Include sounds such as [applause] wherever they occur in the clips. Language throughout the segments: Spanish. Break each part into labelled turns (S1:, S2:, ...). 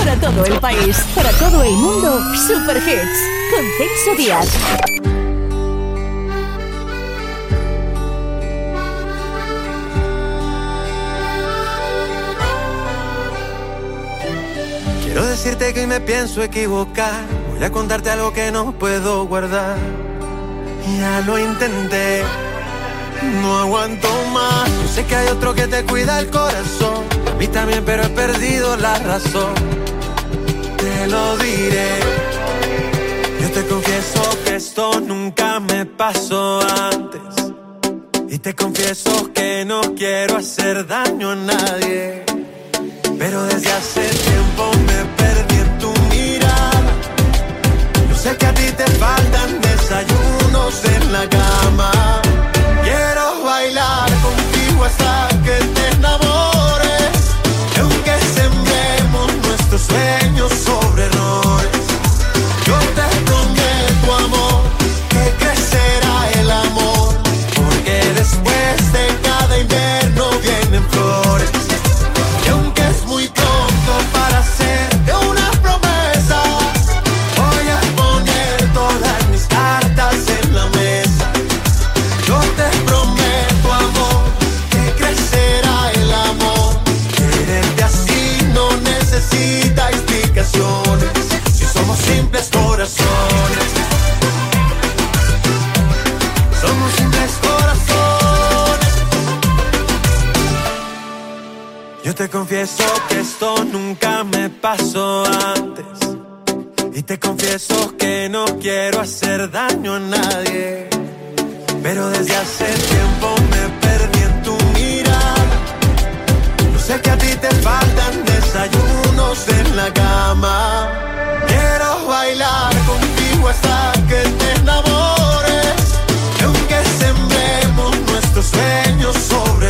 S1: Para todo el país, para todo el mundo, Super Hits con Celso Díaz.
S2: Quiero decirte que hoy me pienso equivocar. Voy a contarte algo que no puedo guardar. Ya lo intenté, no aguanto más. Sé que hay otro que te cuida el corazón. A mí también, pero he perdido la razón. Lo diré. Yo te confieso que esto nunca me pasó antes. Y te confieso que no quiero hacer daño a nadie. Pero desde hace tiempo me perdí en tu mirada. Yo sé que a ti te faltan desayunos en la cama. Quiero bailar contigo hasta que te enamores. Aunque sembremos nuestros sueños sobre confieso que esto nunca me pasó antes. Y te confieso que no quiero hacer daño a nadie. Pero desde hace tiempo me perdí en tu mirada. Yo sé que a ti te faltan desayunos en la cama. Quiero bailar contigo hasta que te enamores. Y aunque sembremos nuestros sueños sobre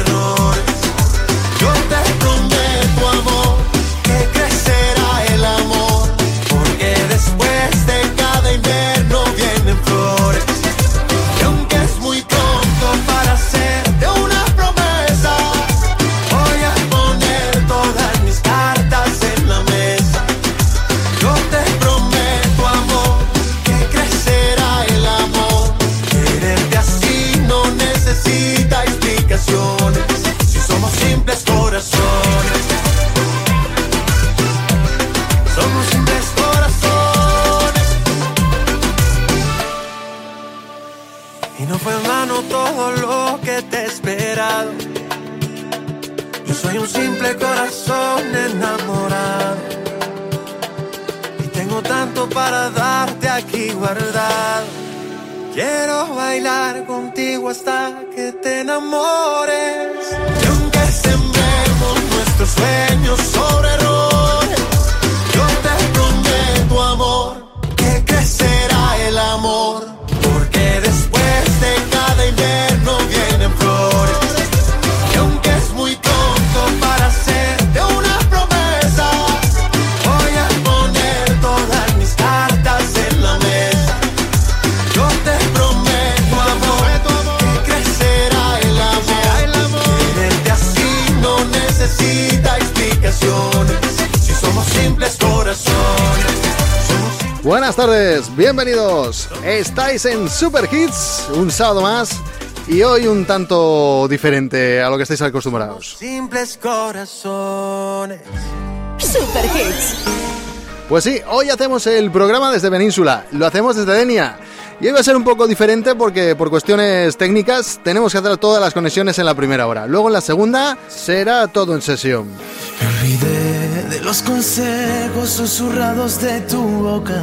S2: bailar contigo hasta que te enamores. Y aunque sembremos nuestros sueños sobre
S3: tardes, bienvenidos. Estáis en Super Hits, un sábado más y hoy un tanto diferente a lo que estáis acostumbrados.
S2: simples corazones.
S1: Super Hits.
S3: Pues sí, hoy hacemos el programa desde Península, lo hacemos desde Denia. Y hoy va a ser un poco diferente porque por cuestiones técnicas tenemos que hacer todas las conexiones en la primera hora. Luego en la segunda será todo en sesión.
S4: Me olvidé de los consejos susurrados de tu boca,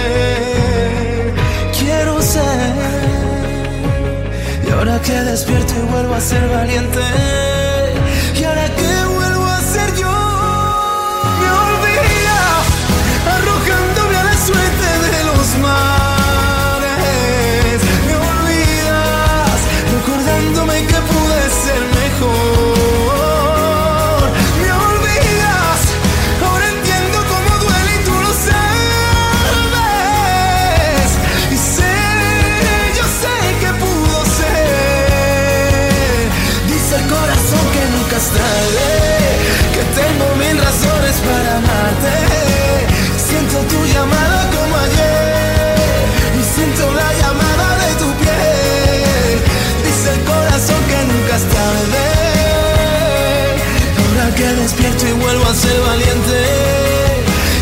S4: Y ahora que despierto y vuelvo a ser valiente, que despierto y vuelvo a ser valiente.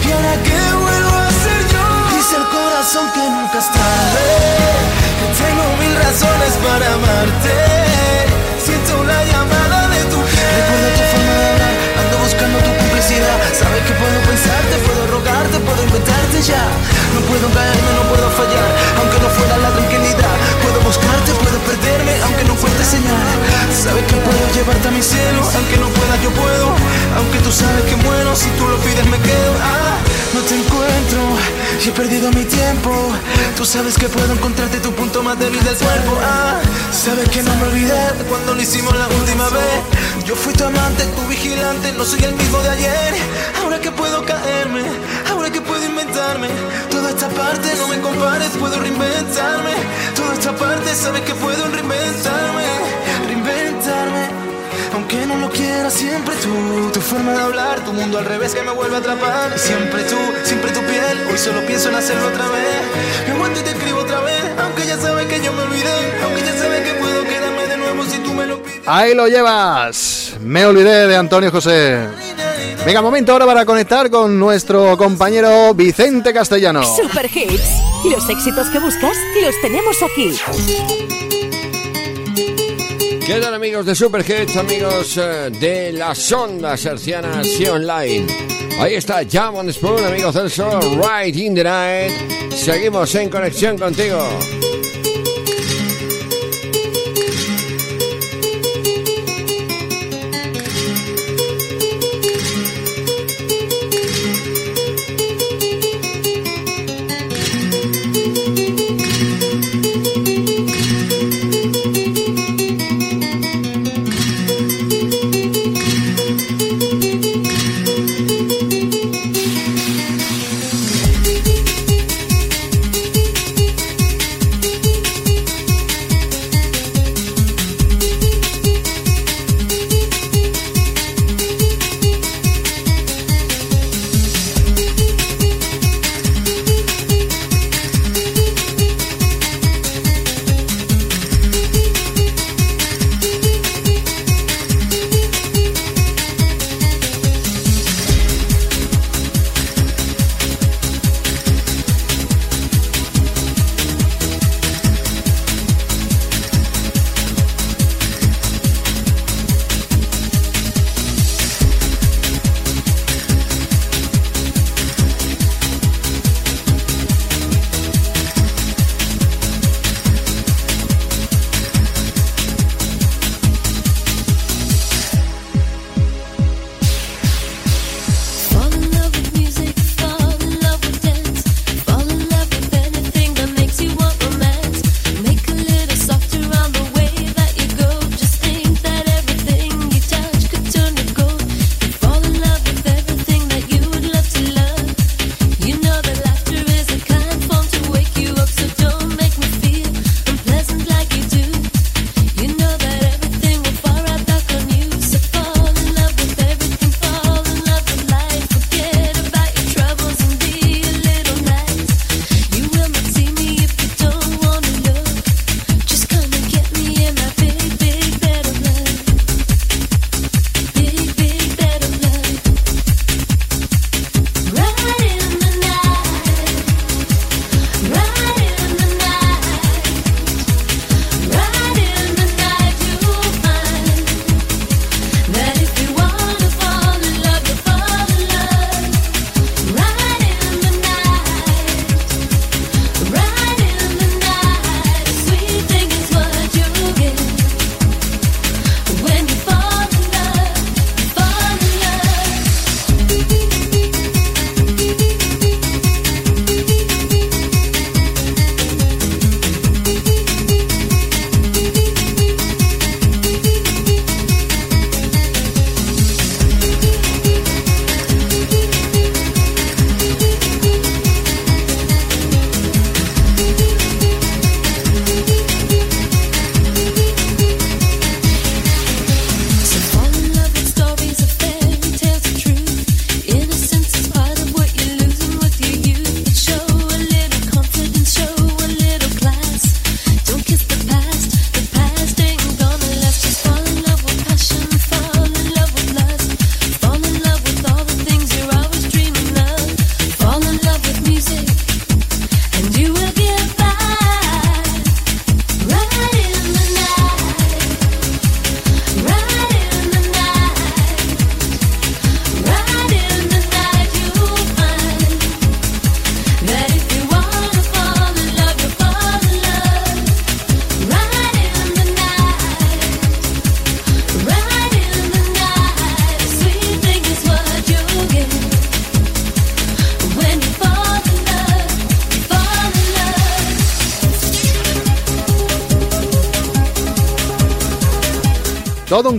S4: Y ahora que vuelvo a ser yo. Dice el corazón que nunca es. Que tengo mil razones para amarte. Siento la llamada de tu piel. Recuerda tu forma de hablar, ando buscando tu complicidad. Sabes que puedo pensarte, puedo rogarte, puedo inventarte ya. No puedo caerme, no puedo fallar, aunque no fuera la tranquilidad. Puedo buscarte, aunque no fuerte señal. Sabes que puedo llevarte a mi cielo, aunque no pueda, yo puedo. Aunque tú sabes que muero, si tú lo pides me quedo. Ah, no te encuentro y he perdido mi tiempo. Tú sabes que puedo encontrarte tu punto más débil del cuerpo. Ah, sabes que no me olvidé cuando lo hicimos la última vez. Yo fui tu amante, tu vigilante, no soy el mismo de ayer. Ahora que puedo caerme, Toda esta parte no me compares, puedo reinventarme. Toda esta parte sabes que puedo reinventarme, reinventarme. Aunque no lo quiera, siempre tú. Tu forma de hablar, tu mundo al revés que me vuelve a atrapar. Siempre tú, siempre tu piel. Hoy solo pienso en hacerlo otra vez. Me aguanto y te escribo otra vez. Aunque ya sabes que yo me olvidé. Aunque ya sabes que puedo quedarme de nuevo si tú me lo pides.
S3: Ahí lo llevas. Me olvidé de Antonio José. Venga, momento ahora para conectar con nuestro compañero Vicente Castellano.
S5: Super Hits. Los éxitos que buscas los tenemos aquí.
S6: ¿Qué tal amigos de Super Hits, amigos eh, de las ondas hercianas y online? Ahí está Jam on Spoon, amigo Celso, Right in the Night. Seguimos en conexión contigo.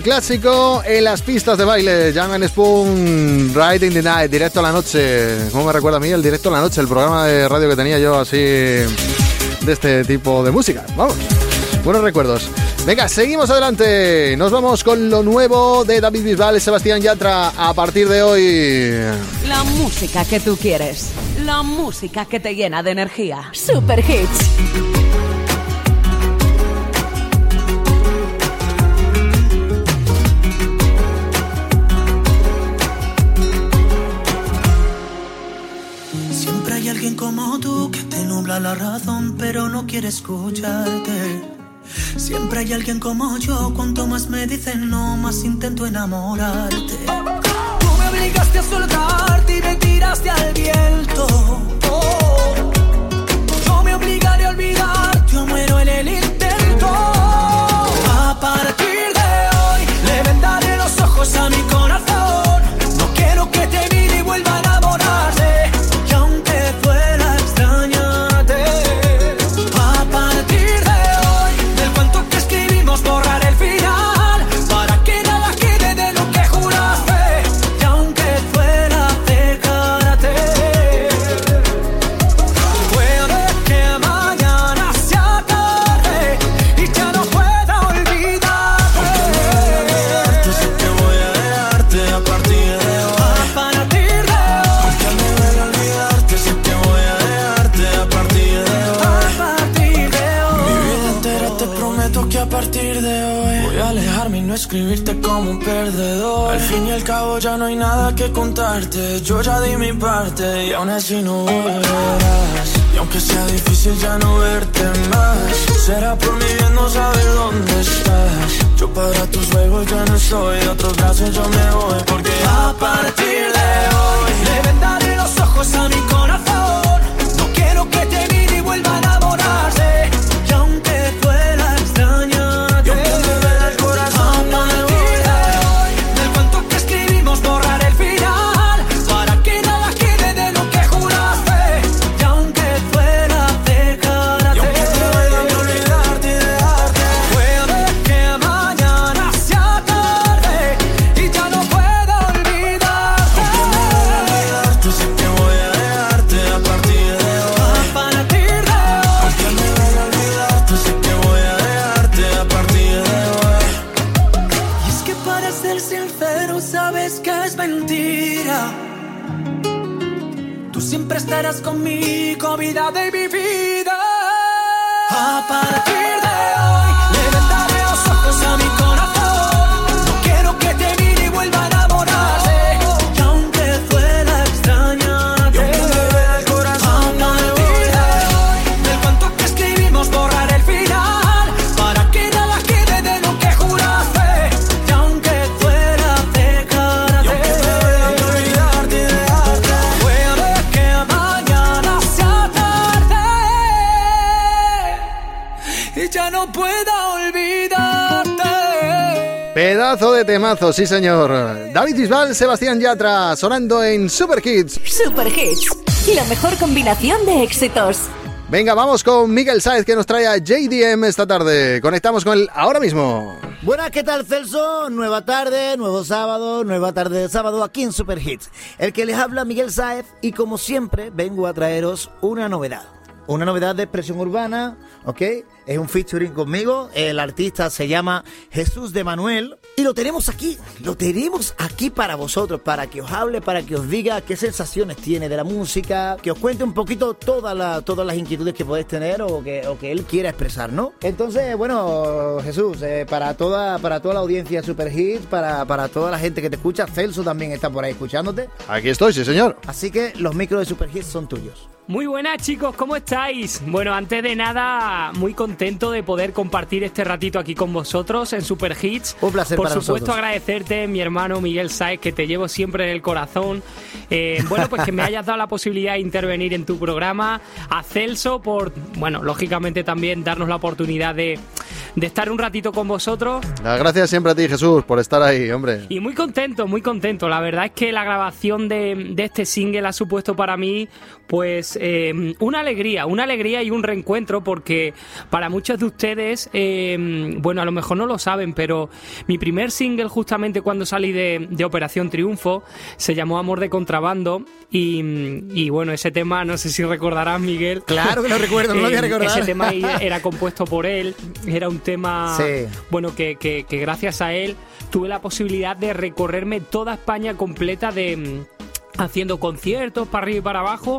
S3: Un clásico en las pistas de baile. Jan Spoon, Riding the Night, directo a la noche. ¿Cómo me recuerda a mí el directo a la noche? El programa de radio que tenía yo así de este tipo de música. Vamos, buenos recuerdos. Venga, seguimos adelante. Nos vamos con lo nuevo de David Bisbal y Sebastián Yatra a partir de hoy.
S7: La música que tú quieres. La música que te llena de energía. Super Hits.
S8: Alguien como yo, cuanto más me dicen no, más intento enamorarte. Tú me obligaste a soltarte Yo ya di mi parte y aún así no volverás. Y aunque sea difícil ya no verte más, será por mi bien no saber dónde estás. Yo para tus juegos ya no soy, de otros brazos yo me voy. Porque a partir de hoy le vendaré los ojos a mi
S3: Pedazo de temazo, sí señor. David Bisbal, Sebastián Yatra, sonando en Super Kids.
S7: Super Hits. La mejor combinación de éxitos.
S3: Venga, vamos con Miguel Saez que nos trae a JDM esta tarde. Conectamos con él ahora mismo.
S9: Buenas, ¿qué tal Celso? Nueva tarde, nuevo sábado, nueva tarde de sábado aquí en Super Hits. El que les habla Miguel Saez y como siempre vengo a traeros una novedad. Una novedad de expresión urbana, ¿ok? Es un featuring conmigo. El artista se llama Jesús de Manuel. Y lo tenemos aquí, lo tenemos aquí para vosotros, para que os hable, para que os diga qué sensaciones tiene de la música, que os cuente un poquito toda la- todas las inquietudes que podéis tener o que, o que él quiera expresar, ¿no? Entonces, bueno, Jesús, eh, para, toda, para toda la audiencia Super Hits, para, para toda la gente que te escucha, Celso también está por ahí escuchándote.
S3: Aquí estoy, sí señor.
S9: Así que los micros de Super Hits son tuyos.
S10: Muy buenas chicos, ¿cómo estáis? Bueno, antes de nada, muy contento de poder compartir este ratito aquí con vosotros en Super Hits.
S9: Un placer
S10: Por
S9: para
S10: supuesto,
S9: nosotros.
S10: agradecerte, mi hermano Miguel Saez, que te llevo siempre en el corazón. Eh, bueno, pues que me hayas dado la posibilidad de intervenir en tu programa. A Celso por, bueno, lógicamente también darnos la oportunidad de, de estar un ratito con vosotros.
S3: Las gracias siempre a ti, Jesús, por estar ahí, hombre.
S10: Y muy contento, muy contento. La verdad es que la grabación de, de este single ha supuesto para mí, pues, eh, una alegría, una alegría y un reencuentro, porque para muchos de ustedes, eh, bueno, a lo mejor no lo saben, pero mi primer single, justamente cuando salí de, de Operación Triunfo, se llamó Amor de Contrabando. Y, y bueno, ese tema, no sé si recordarás, Miguel.
S9: Claro que lo recuerdo, no lo voy a
S10: Eh,
S9: recordar.
S10: Ese tema [laughs] era compuesto por él, era un tema,
S9: Sí.
S10: bueno, que, que- que gracias a él tuve la posibilidad de recorrerme toda España completa de haciendo conciertos para arriba y para abajo.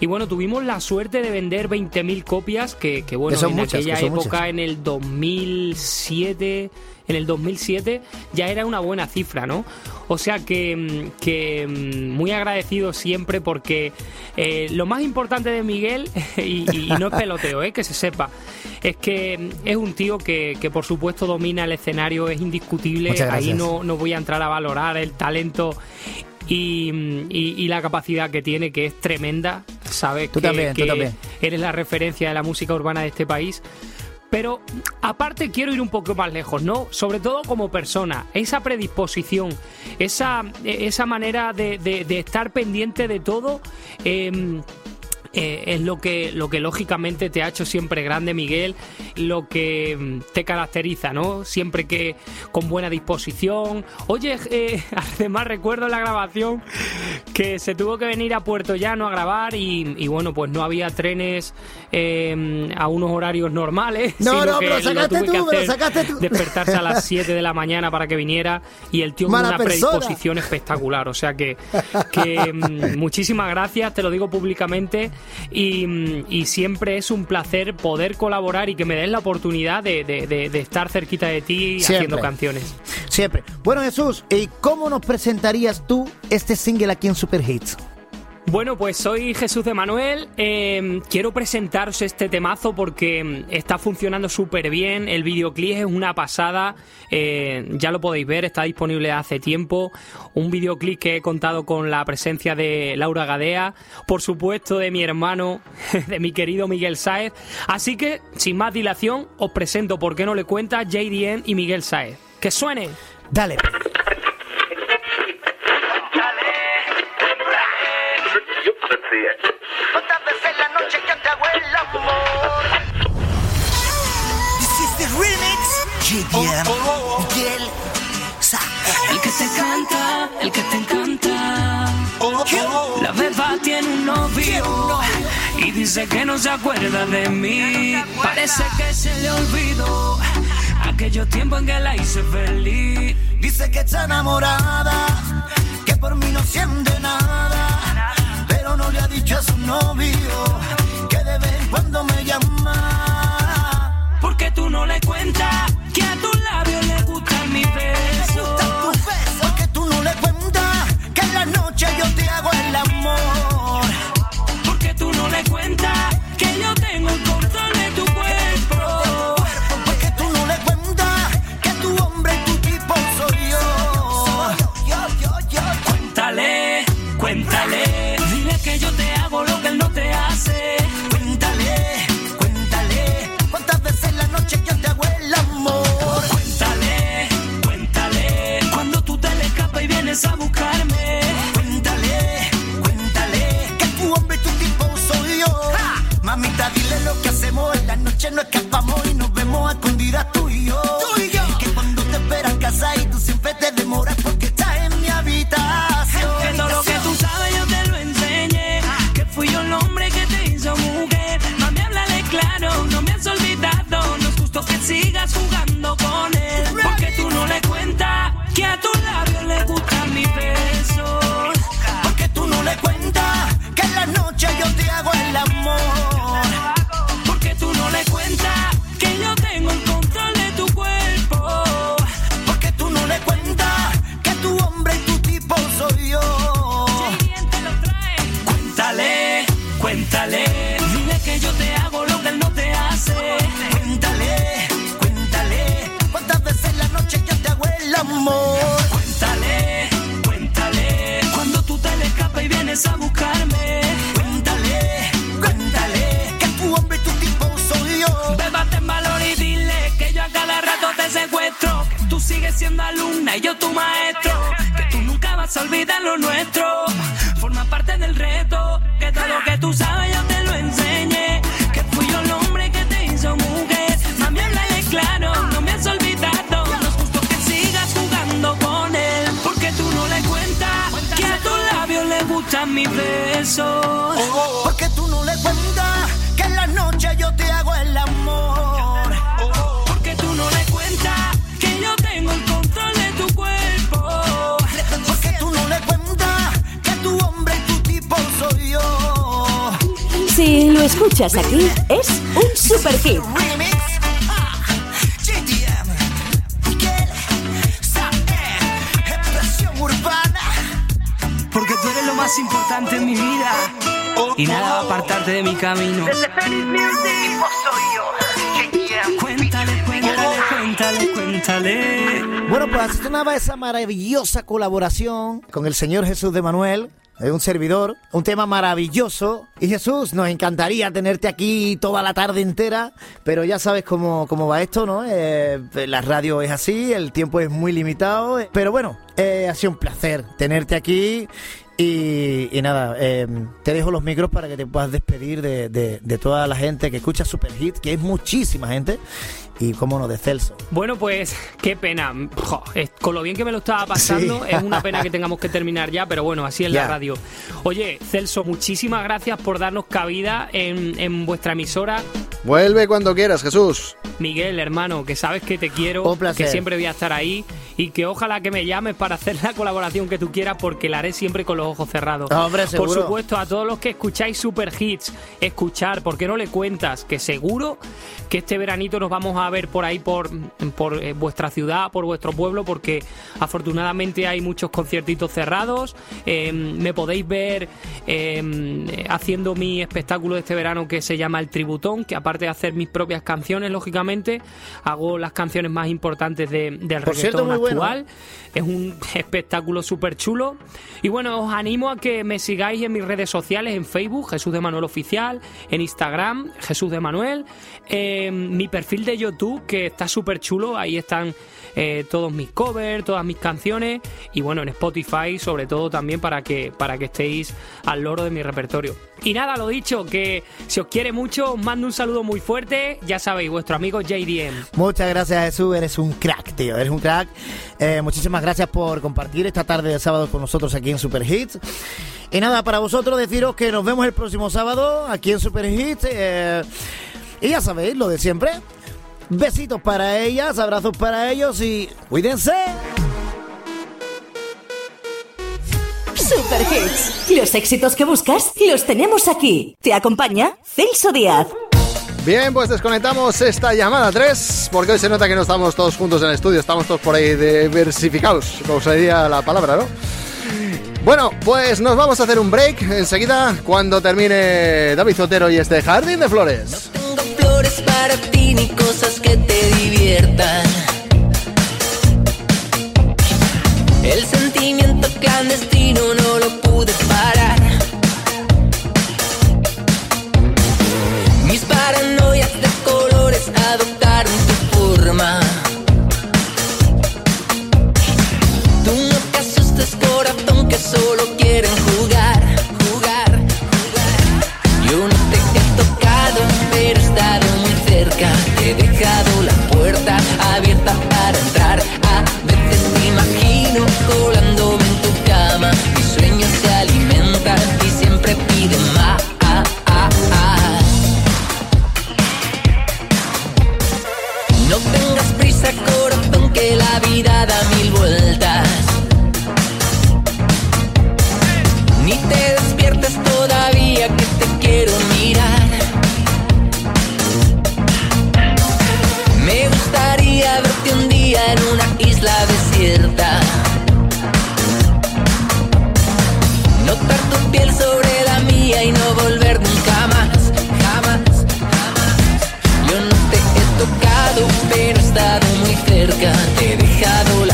S10: Y bueno tuvimos la suerte de vender 20.000 copias que, que bueno
S9: Que
S10: en
S9: muchas,
S10: aquella época
S9: muchas.
S10: en el 2007 en el 2007 ya era una buena cifra no o sea que, que mm, muy agradecido siempre porque eh, lo más importante de Miguel [laughs] y, y no es peloteo eh, que se sepa es que mm, es un tío que, que por supuesto domina el escenario es indiscutible ahí no, no voy a entrar a valorar el talento y, y- y la capacidad que tiene, que es tremenda. Sabes
S9: Tú
S10: que,
S9: también, tú también.
S10: eres la referencia de la música urbana de este país. Pero aparte quiero ir un poco más lejos, ¿no? Sobre todo como persona, esa predisposición, esa, esa manera de, de- de estar pendiente de todo. em, eh, es lo que, lo que lógicamente te ha hecho siempre grande, Miguel, lo que mm, te caracteriza, ¿no? Siempre que con buena disposición. Oye, eh, [laughs] además recuerdo la grabación que se tuvo que venir a Puerto Llano a grabar y, y bueno, pues no había trenes eh, a unos horarios normales.
S9: No, no, pero
S10: lo
S9: sacaste tú, pero sacaste tú.
S10: Despertarse a las [laughs] 7 de la mañana para que viniera y el tío con una
S9: persona.
S10: predisposición espectacular. O sea que, que mm, [laughs] muchísimas gracias, te lo digo públicamente. Y, mm, y siempre es un placer poder colaborar y que me des la oportunidad de, de- de- de estar cerquita de ti
S9: Siempre.
S10: haciendo canciones.
S9: Siempre. Bueno, Jesús, ¿y cómo nos presentarías tú este single aquí en Super Hits?
S10: Bueno, pues soy Jesús de Manuel. eh, quiero presentaros este temazo porque mm, está funcionando súper bien. El videoclip es una pasada. eh, ya lo podéis ver, está disponible hace tiempo. Un videoclip que he contado con la presencia de Laura Gadea, por supuesto de mi hermano, [laughs] de mi querido Miguel Saez. Así que, sin más dilación, os presento por qué no le cuenta JDN y Miguel Saez. ¡Que suene!
S9: Dale.
S2: ¿Cuántas veces la noche que te hago el amor? This is the remix. GDM. Miguel. Sa.
S11: El que te canta, el que te encanta. La beba tiene un novio y dice que no se acuerda de mí. Parece que se le olvidó aquellos tiempos en que la hice feliz.
S2: Dice que está enamorada, que por mí no siente nada, le ha dicho a su novio
S9: maravillosa colaboración con el Señor Jesús de Manuel. Es un servidor, un tema maravilloso. Y Jesús, nos encantaría tenerte aquí toda la tarde entera, pero ya sabes cómo, cómo va esto, ¿no? Eh, la radio es así, el tiempo es muy limitado. Pero bueno, eh, ha sido un placer tenerte aquí. Y, y nada, eh, te dejo los micros para que te puedas despedir de, de- de toda la gente que escucha Super Hit, que es muchísima gente. Y cómo no, de Celso.
S10: Bueno, pues qué pena. Jo, es- con lo bien que me lo estaba pasando,
S9: Sí.
S10: es una pena que [laughs] tengamos que terminar ya, pero bueno, así es la radio. Oye, Celso, muchísimas gracias por darnos cabida en, en vuestra emisora.
S3: Vuelve cuando quieras, Jesús.
S10: Miguel, hermano, que sabes que te quiero,
S9: Un placer.
S10: que siempre voy a estar ahí y que ojalá que me llames para hacer la colaboración que tú quieras porque la haré siempre con los ojos cerrados.
S9: Hombre,
S10: Por supuesto, a todos los que escucháis Super Hits, escuchar, ¿por qué no le cuentas? Que seguro que este veranito nos vamos a ver por ahí, por, por eh, vuestra ciudad, por vuestro pueblo, porque afortunadamente hay muchos conciertitos cerrados. Eh, me podéis ver eh, haciendo mi espectáculo de este verano que se llama El Tributón, que aparte de hacer mis propias canciones, lógicamente, hago las canciones más importantes de- del
S9: Por cierto, bueno,
S10: actual. Es un espectáculo súper chulo. Y bueno, animo a que me sigáis en mis redes sociales, en Facebook, Jesús de Manuel Oficial, en Instagram, Jesús de Manuel, en mi perfil de YouTube, que está súper chulo, ahí están eh, todos mis covers, todas mis canciones, y bueno, en Spotify sobre todo también para que, para que estéis al loro de mi repertorio. Y nada, lo dicho, que si os quiere mucho, os mando un saludo muy fuerte, ya sabéis, vuestro amigo JDM.
S9: Muchas gracias Jesús, eres un crack, tío, eres un crack. Eh, muchísimas gracias por compartir esta tarde de sábado con nosotros aquí en Super Hits. Y nada, para vosotros deciros que nos vemos el próximo sábado aquí en Super Hits. eh, y ya sabéis, lo de siempre. Besitos para ellas, abrazos para ellos y cuídense.
S5: Super Hits. Los éxitos que buscas los tenemos aquí. Te acompaña Celso Díaz.
S3: Bien, pues desconectamos esta llamada 3, porque hoy se nota que no estamos todos juntos en el estudio, estamos todos por ahí diversificados, como sería la palabra, ¿no? Bueno, pues nos vamos a hacer un break enseguida cuando termine David Zotero y este Jardín de Flores.
S12: tengo flores para ti ni cosas que te diviertan. El sentimiento clandestino no lo pude parar. Mis paranoias de colores adoptaron tu forma. Solo quieren jugar, jugar, jugar. Yo no te he tocado, pero he estado muy cerca. Te he dejado la puerta abierta para entrar. A veces me imagino colándome en tu cama. Mis sueños se alimentan y siempre piden más. No tengas prisa, corazón, que la vida da mil vueltas. Piel sobre la mía y no volver nunca más, jamás, jamás. Yo no te he tocado, pero he estado muy cerca. Te he dejado la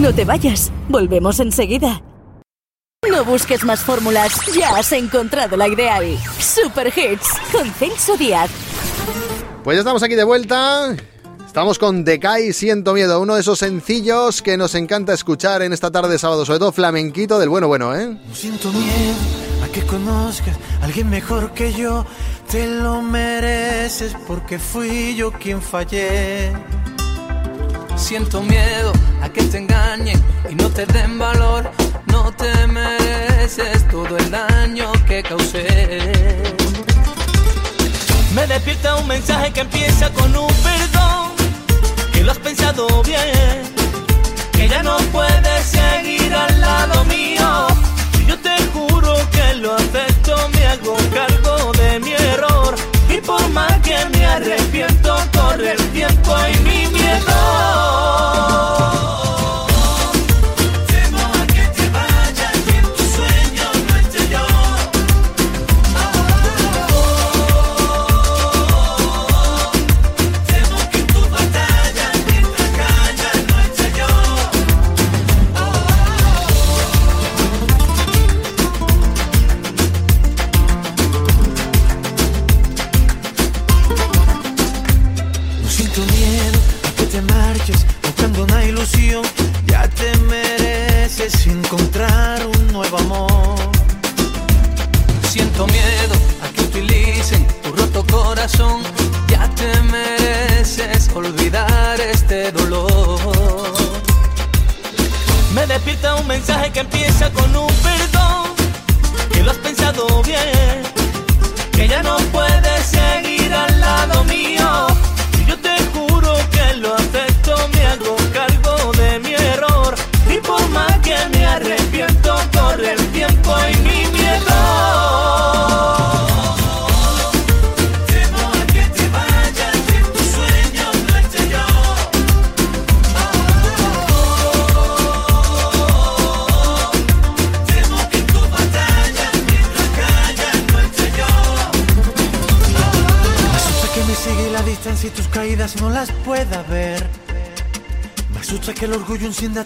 S1: No te vayas, volvemos enseguida. No busques más fórmulas, ya has encontrado la ideal. Super Hits con Celso Díaz.
S3: Pues ya estamos aquí de vuelta. Estamos con Decay Siento Miedo, uno de esos sencillos que nos encanta escuchar en esta tarde de sábado, sobre todo flamenquito del bueno bueno, ¿eh?
S13: No siento miedo a que conozcas a alguien mejor que yo. Te lo mereces porque fui yo quien fallé.
S8: Siento miedo a que te engañen y no te den valor. No te mereces todo el daño que causé.
S11: Me despierta un mensaje que empieza con un perdón, que lo has pensado bien, que ya no puedes seguir al lado mío. Y yo te juro que lo acepto, me hago cargo por más que me arrepiento, corre el tiempo y mi miedo.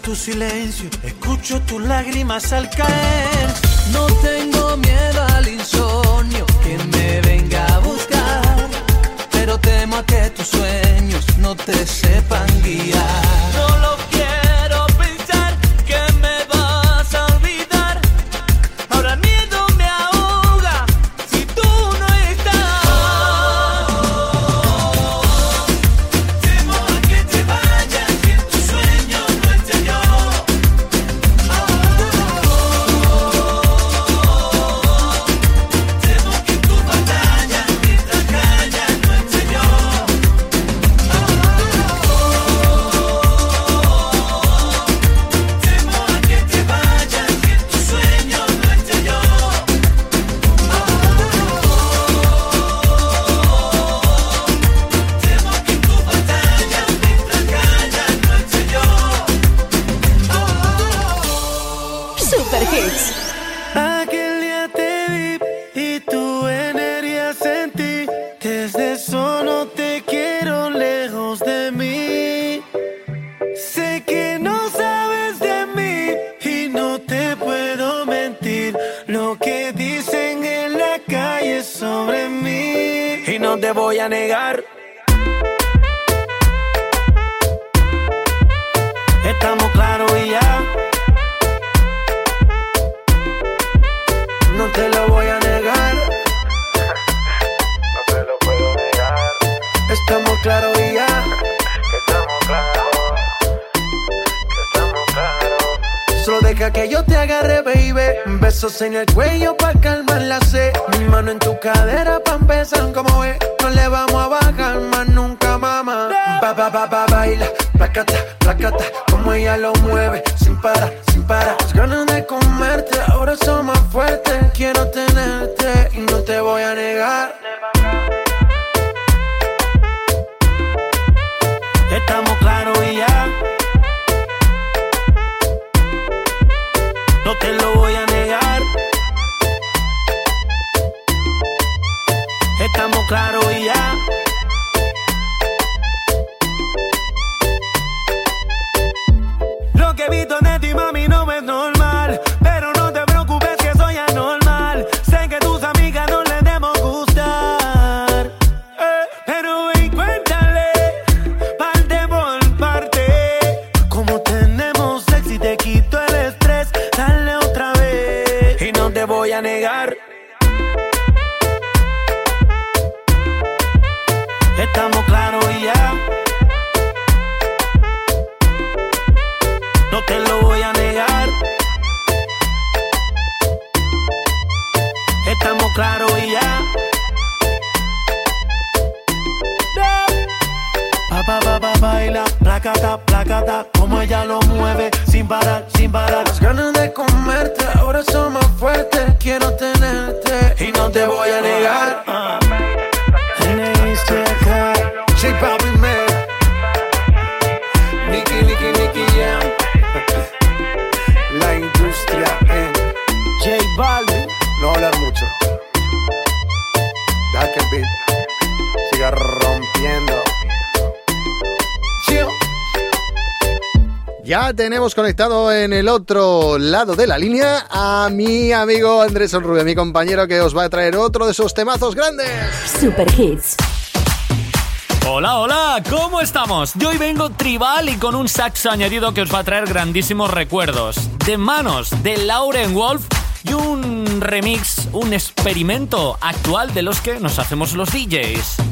S11: Tu
S13: silencio. Ba, ba, ba, ba, baila. Placata, placata. Como ella lo mueve. Sin parar, sin parar. Las ganas de comerte. Ahora son más fuertes. Quiero tenerte y no te voy a negar. Estamos claros y ya. No te lo voy a negar. Estamos claros y ya.
S2: baby, don't Claros y ya. Pa, pa, pa, pa, baila, placata, placata, como ella lo mueve, sin parar, sin parar. Las ganas de comerte, ahora son más fuertes. Quiero tenerte y no te voy a negar. N.I.C.K.
S3: Ya tenemos conectado en el otro lado de la línea a mi amigo Andrés Rubio, mi compañero que os va a traer otro de esos temazos grandes.
S5: Super Hits.
S14: Hola, hola, ¿cómo estamos? Yo hoy vengo tribal y con un saxo añadido que os va a traer grandísimos recuerdos. De manos de Lauren Wolf y un remix, un experimento actual de los que nos hacemos los DJs.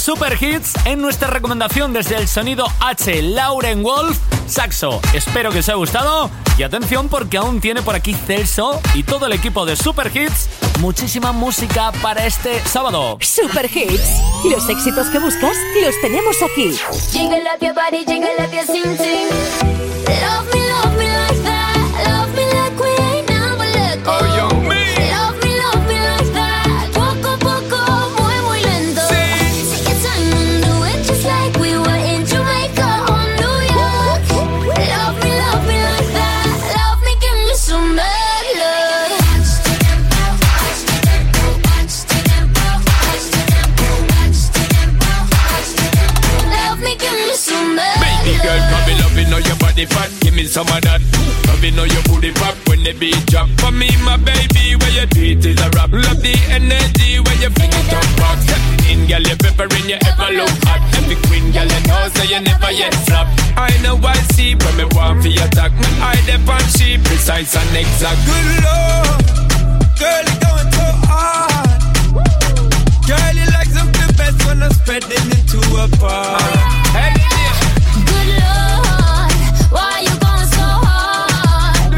S14: Super Hits en nuestra recomendación desde el sonido H Lauren Wolf Saxo. Espero que os haya gustado y atención porque aún tiene por aquí Celso y todo el equipo de Super Hits muchísima música para este sábado.
S5: Super Hits. Los éxitos que buscas los tenemos aquí.
S11: You you ever look hot. Every queen, girl, you know, so you never yet flop. I know I see when me want for your attack. Me eye dep on she precise and exact. Good lord, girl, you going so hard. Girl, you like something best when I'm spreading it to a bar. Hey, yeah.
S15: Good lord, why you going so hard?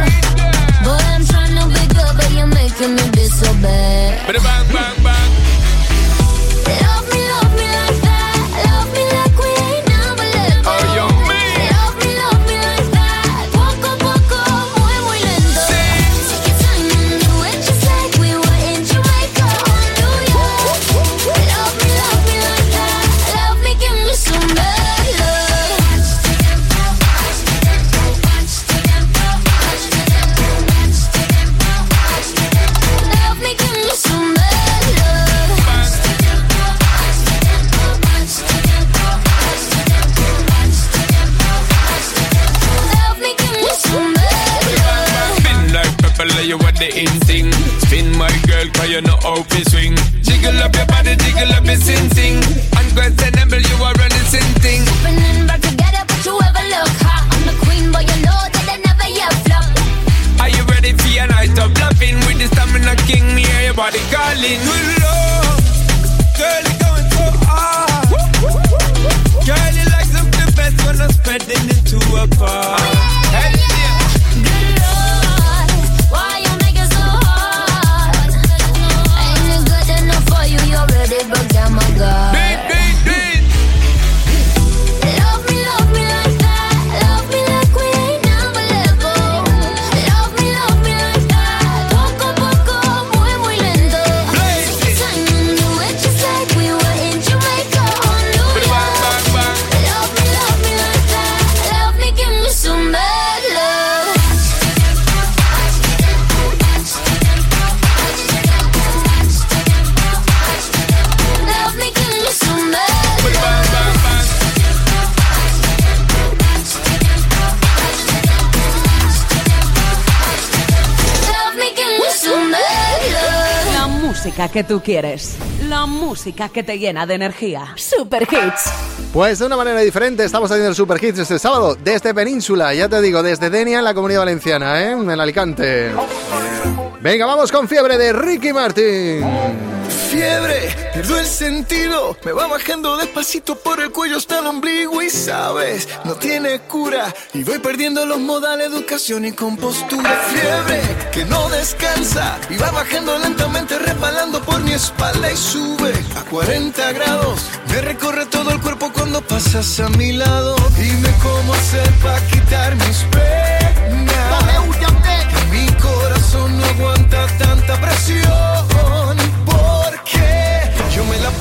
S15: Boy, I'm trying to be good, but you're making me be so bad.
S11: Bada bang, bang, bang.
S5: No open swing. Jiggle up your body, jiggle up your sing sing. Unquestionable, you are running sin thing.
S14: Happening back together, but you ever look hot. I'm the queen, but you know that I never yet flop.
S5: Are you ready for your night of loving? With the stamina king, me hear your body calling. Love, girl, you're going so hard. Girl, you like the best when I'm spreading it to a bar.
S16: Que tú quieres. La música que te llena de energía.
S1: Super Hits.
S3: Pues de una manera diferente estamos haciendo el Super Hits este sábado desde Península, ya te digo, desde Denia en la Comunidad Valenciana, ¿eh? en Alicante. Venga, vamos con fiebre de Ricky Martin.
S4: Fiebre, pierdo el sentido, me va bajando despacito por el cuello hasta el ombligo y sabes, no tiene cura y voy perdiendo los modales, educación y compostura. Fiebre que no descansa y va bajando lentamente resbalando por mi espalda y sube a 40 grados. Me recorre todo el cuerpo cuando pasas a mi lado. Dime cómo hacer para quitar mis penas. Mi corazón no aguanta tanta presión.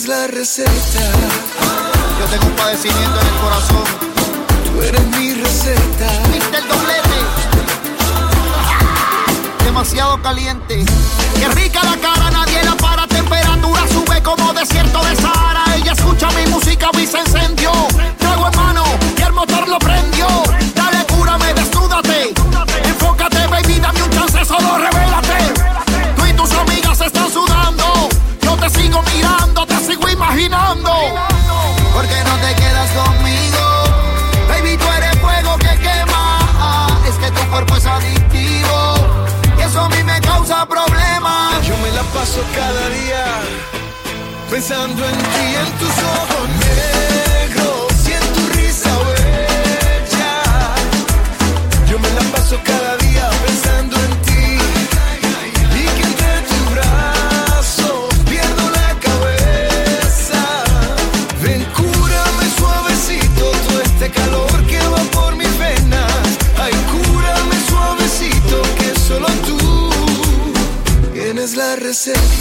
S4: tienes la receta.
S2: Yo tengo un padecimiento en el corazón.
S4: Tú eres mi receta.
S2: ¿Viste el doblete? Demasiado caliente. Qué rica la cara, nadie la para. Temperatura sube como desierto de Sahara. Ella escucha mi música y se encendió. Trago en mano y el motor lo prendió. Sigo imaginando. ¿Por qué no te quedas conmigo? Baby, tú eres fuego que quema. Es que tu cuerpo es adictivo. Y eso a mí me causa problemas.
S4: Yo me la paso cada día pensando en ti, en tus ojos tienes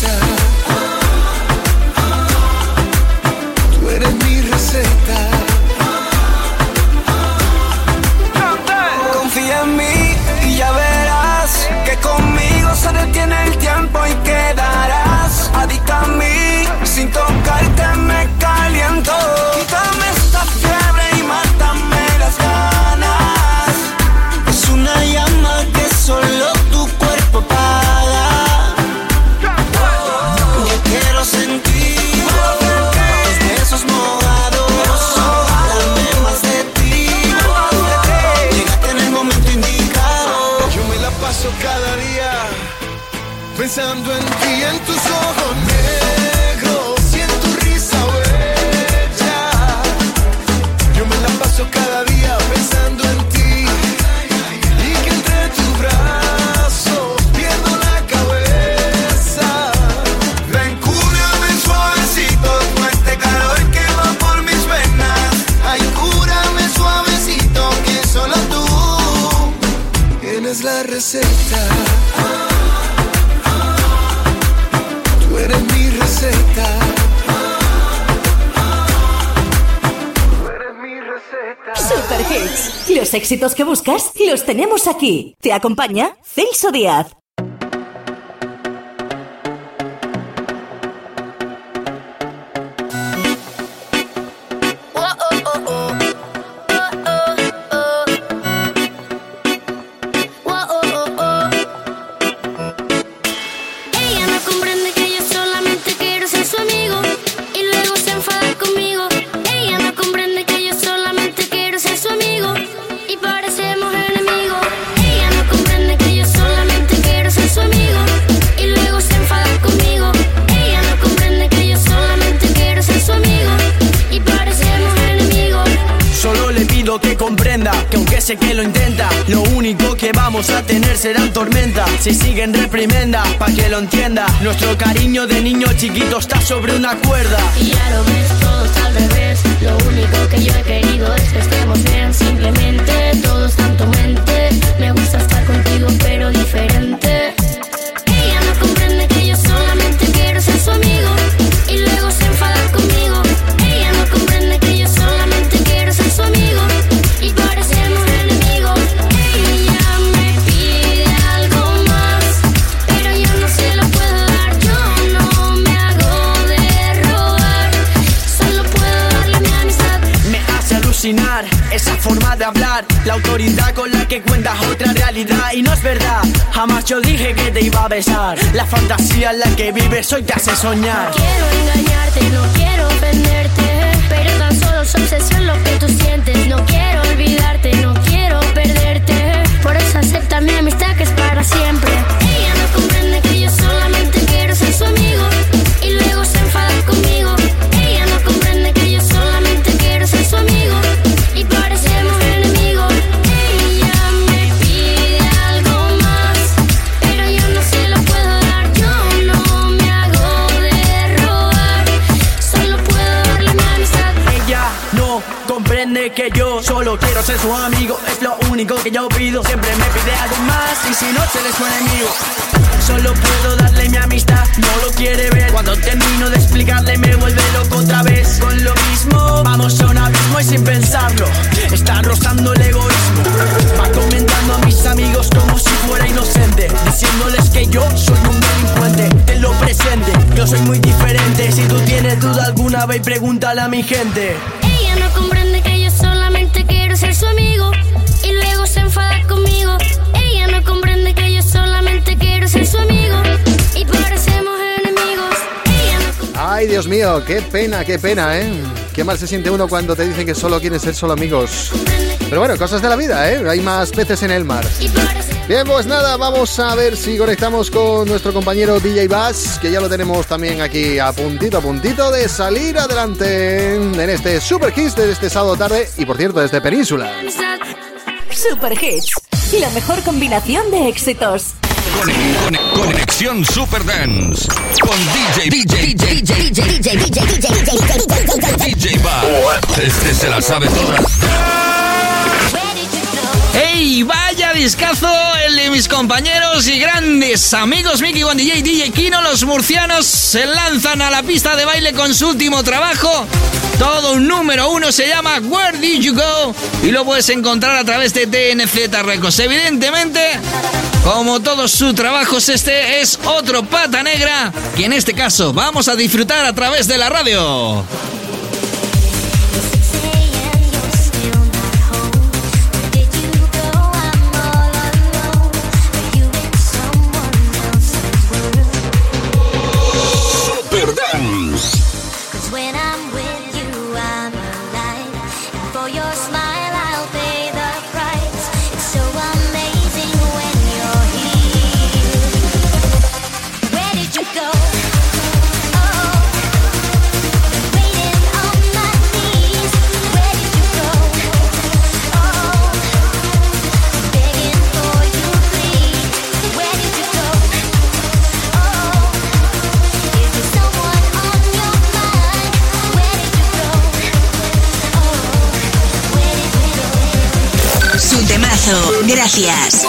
S1: éxitos que buscas los tenemos aquí. Te acompaña Celso Díaz.
S17: Nuestro cariño de niño chiquito está sobre una cuerda. Esa forma de hablar. La autoridad con la que cuentas otra realidad. Y no es verdad, jamás yo dije que te iba a besar. La fantasía en la que vives hoy te hace soñar.
S18: Quiero engañarte, no quiero ofenderte. Pero tan solo es obsesión lo que tú sientes. No quiero olvidarte, no quiero perderte. Por eso acepta mi amistad que es para siempre. Ella no comprende que yo solamente quiero ser su amigo. Solo
S17: quiero ser su amigo. Es lo único que yo pido. Siempre me pide algo más y si no se le su enemigo. Solo puedo darle mi amistad, no lo quiere ver. Cuando termino de explicarle, me vuelve loco otra vez. Con lo mismo, vamos a un abismo y sin pensarlo. Está rozando el egoísmo. Va comentando a mis amigos como si fuera inocente. Diciéndoles que yo soy un delincuente. En lo presente, yo soy muy diferente. Si tú tienes duda alguna, ve y pregúntale a mi gente.
S18: Ella no comprende ser su amigo y luego se enfada conmigo. Ella no comprende que yo solamente quiero ser su amigo y parecemos
S3: Ay, Dios mío, qué pena, qué pena, ¿eh? Qué mal se siente uno cuando te dicen que solo quieren ser solo amigos. Pero bueno, cosas de la vida, ¿eh? Hay más peces en el mar. Bien, pues nada, vamos a ver si conectamos con nuestro compañero DJ Bass, que ya lo tenemos también aquí a puntito, a puntito de salir adelante en este Super Kiss de este sábado tarde y por cierto desde Península.
S1: Super Hits. La mejor combinación de éxitos.
S19: Conexión Super Dance con DJ DJ DJ DJ DJ DJ DJ Bad. Este se la sabe todas.
S20: ¡Ey! Vaya discazo el de mis compañeros y grandes amigos Mickey One DJ DJ Kino. Los murcianos se lanzan a la pista de baile con su último trabajo. Todo un número uno se llama Where Did You Go? Y lo puedes encontrar a través de TNZ Records. Evidentemente, como todos sus trabajos, este es otro pata negra que en este caso vamos a disfrutar a través de la radio.
S21: Gracias.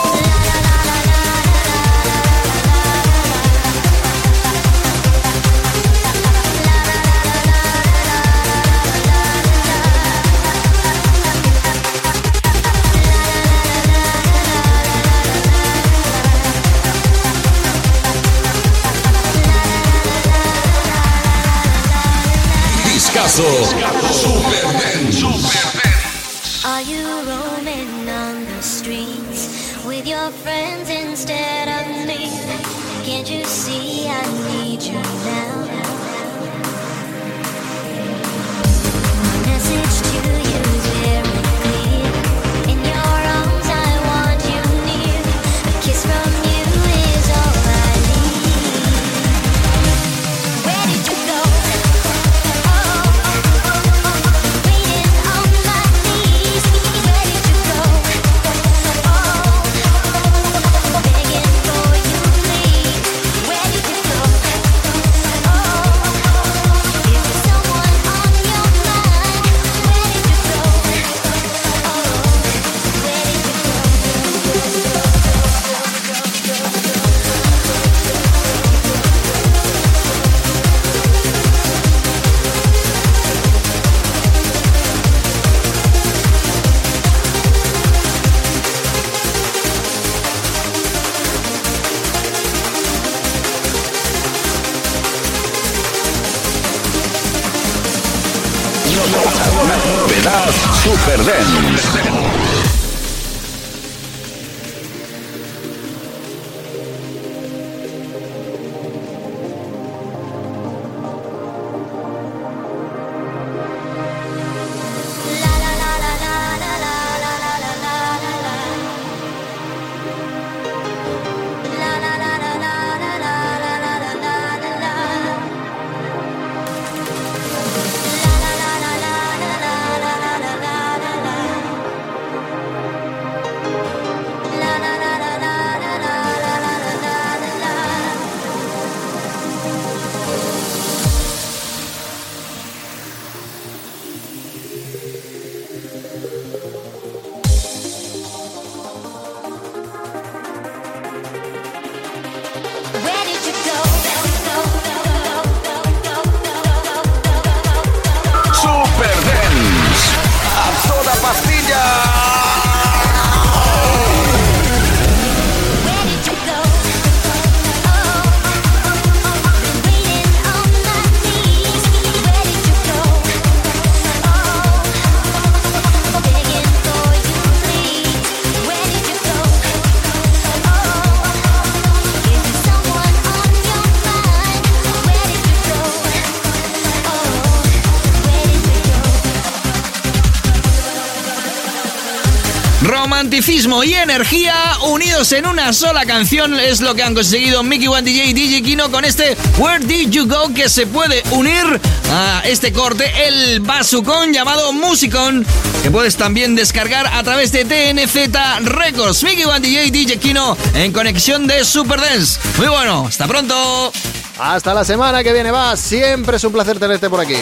S22: Y energía unidos en una sola canción es lo que han conseguido Mickey One DJ y DJ Kino con este Where Did You Go que se puede unir a este corte, el basucón llamado Musicon, que puedes también descargar a través de TNZ Records. Mickey One DJ y DJ Kino en conexión de Super Dance. Muy bueno, hasta pronto.
S3: Hasta la semana que viene va. Siempre es un placer tenerte por aquí.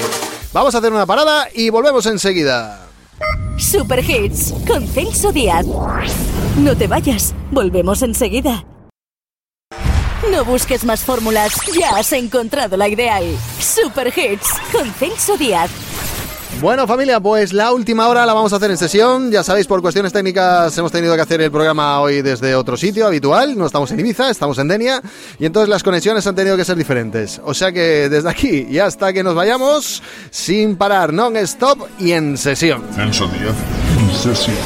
S3: Vamos a hacer una parada y volvemos enseguida.
S5: Super Hits con Celso Díaz. No te vayas, volvemos enseguida. No busques más fórmulas, ya has encontrado la ideal. Super Hits con Celso Díaz.
S3: Bueno familia, pues la última hora la vamos a hacer en sesión. Ya sabéis, por cuestiones técnicas hemos tenido que hacer el programa hoy desde otro sitio habitual. No estamos en Ibiza, estamos en Denia. Y entonces las conexiones han tenido que ser diferentes. O sea que desde aquí y hasta que nos vayamos, sin parar, non-stop y en sesión.
S23: Celso Díaz, en sesión.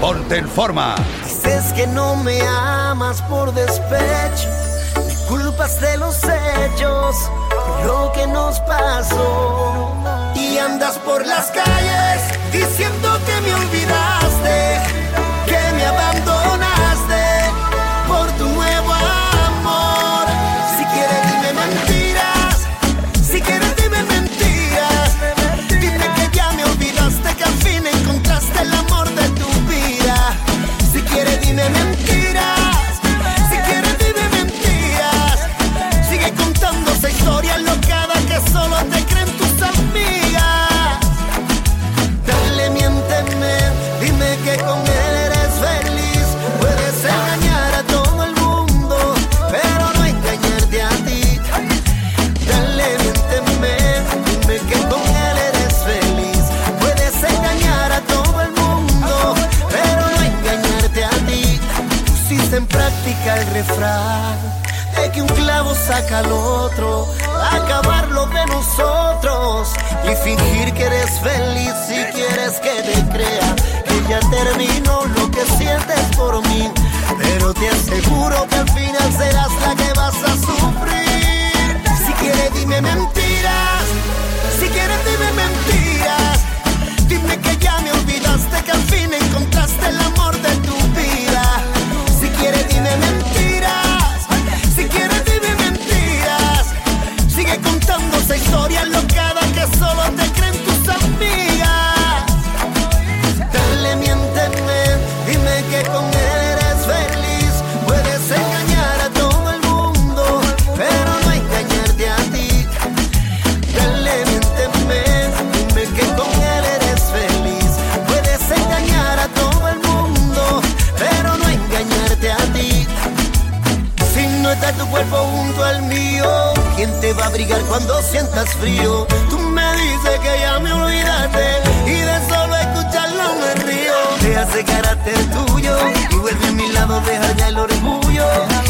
S19: Ponte en forma.
S2: Dices que no me amas por despecho, me culpas de los hechos, lo que nos pasó. Andas por las calles diciendo que me olvidaste, el refrán de que un clavo saca al otro, acabar lo de nosotros y fingir que eres feliz si quieres que te crea que ya terminó lo que sientes por mí, pero te aseguro que al final serás la que vas a sufrir. Si quieres dime mentiras, si quieres dime mentiras, dime que ya me olvidaste que al fin encontraste el amor cuerpo junto al mío. ¿Quién te va a abrigar cuando sientas frío? Tú me dices que ya me olvidaste y de solo escucharlo me río. Te hace carácter tuyo y vuelve a mi lado, deja ya el orgullo.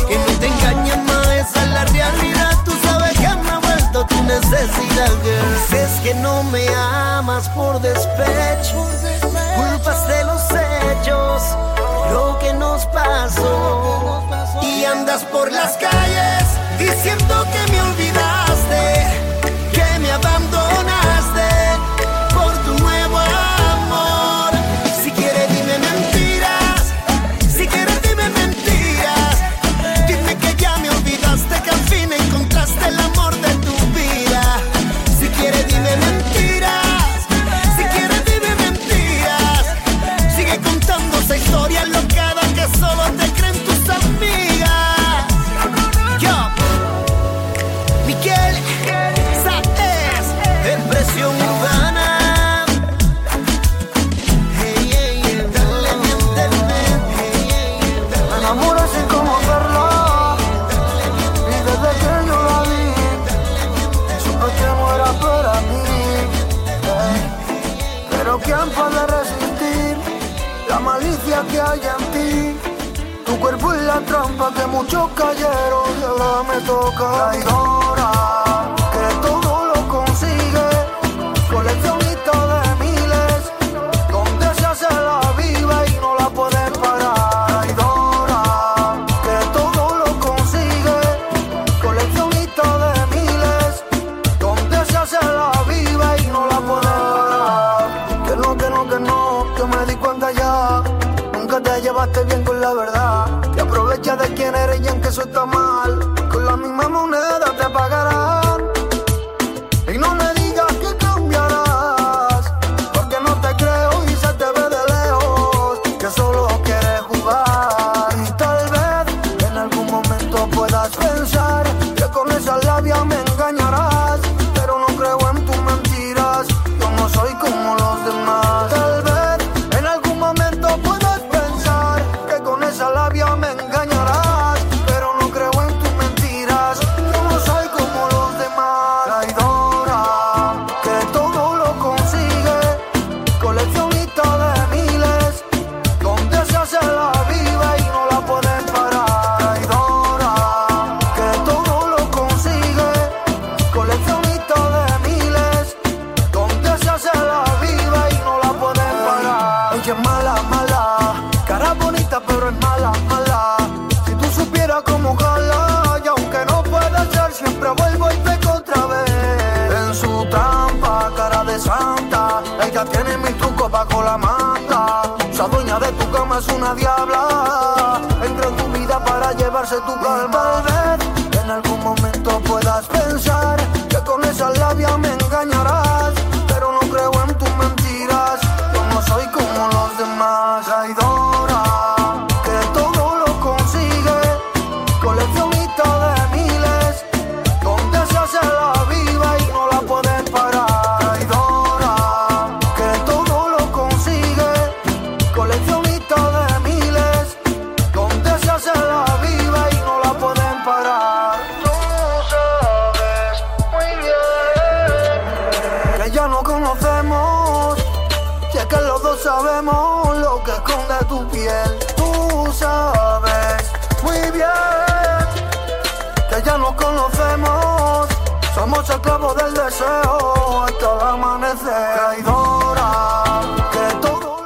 S2: Que no te engañes más, esa es la realidad. Tú sabes que me ha vuelto tu necesidad, girl. Si es que no me amas por despecho, culpas de los hechos, lo que nos pasó y andas por las calles diciendo que me olvidaste.
S24: muchos cayeron y la me toca. Ay, no.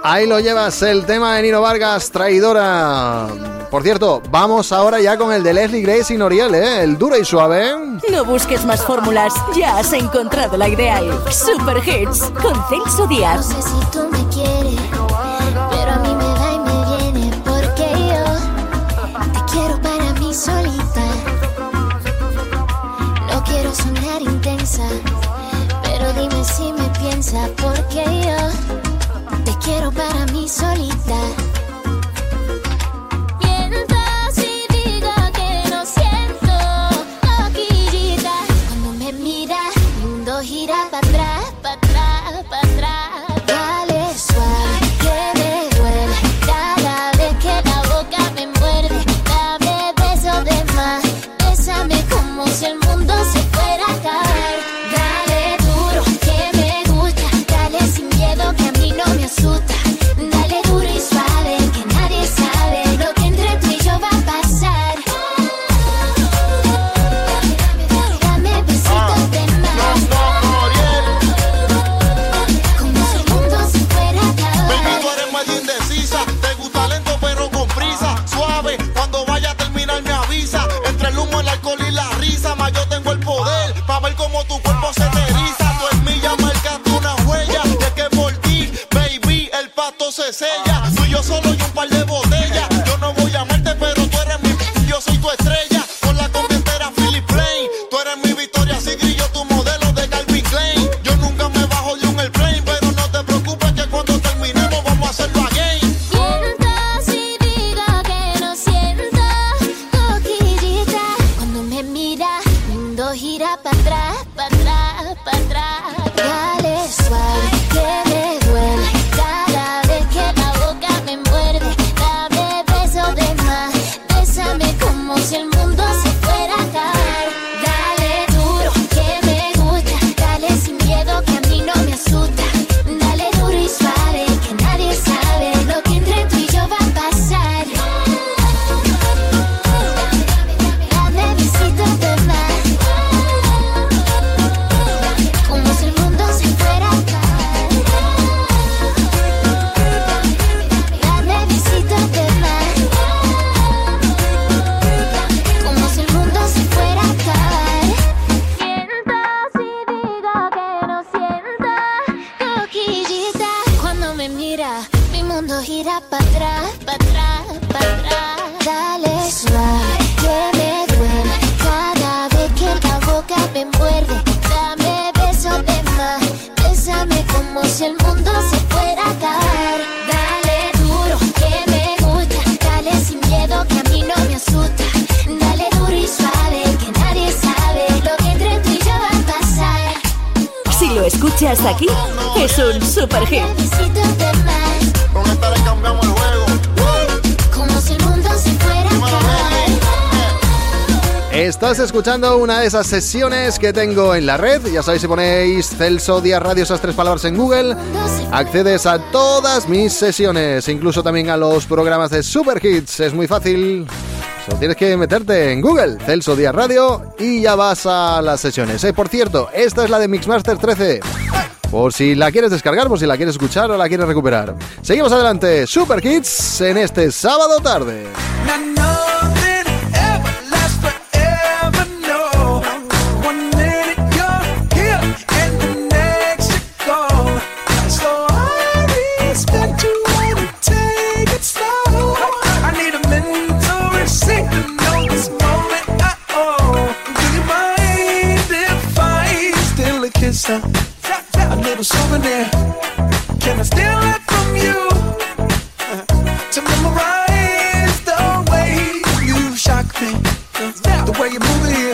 S3: Ahí lo llevas, el tema de Nino Vargas, traidora. Por cierto, vamos ahora ya con el de Leslie Grace y Noriel, ¿eh? el duro y suave.
S1: No busques más fórmulas, ya has encontrado la ideal. Super Hits con Celso Díaz.
S5: porque yo te quiero para mí solita.
S1: aquí es un super hit.
S3: Estás escuchando una de esas sesiones que tengo en la red. Ya sabéis, si ponéis Celso Díaz Radio, esas tres palabras en Google, accedes a todas mis sesiones, incluso también a los programas de Super Hits. Es muy fácil. Solo tienes que meterte en Google, Celso Díaz Radio, y ya vas a las sesiones. Eh, por cierto, esta es la de Mixmaster 13 por si la quieres descargar, por si la quieres escuchar o la quieres recuperar. Seguimos adelante, Super Kids, en este sábado tarde.
S20: a souvenir. Can I steal it from you [laughs] to memorize the way you shock me, the way you move it here?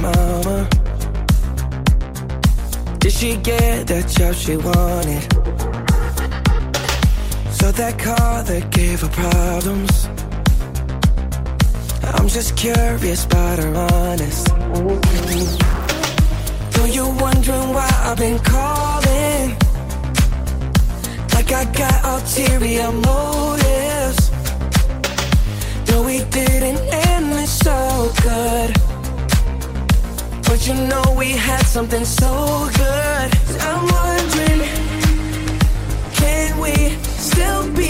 S4: mama. Did she get that job she wanted? So that car that gave her problems. I'm just curious about her honest. Know you're wondering why I've been calling? Like I got ulterior motives. No, we didn't end this so good. But you know we had something so good. I'm wondering, can we still be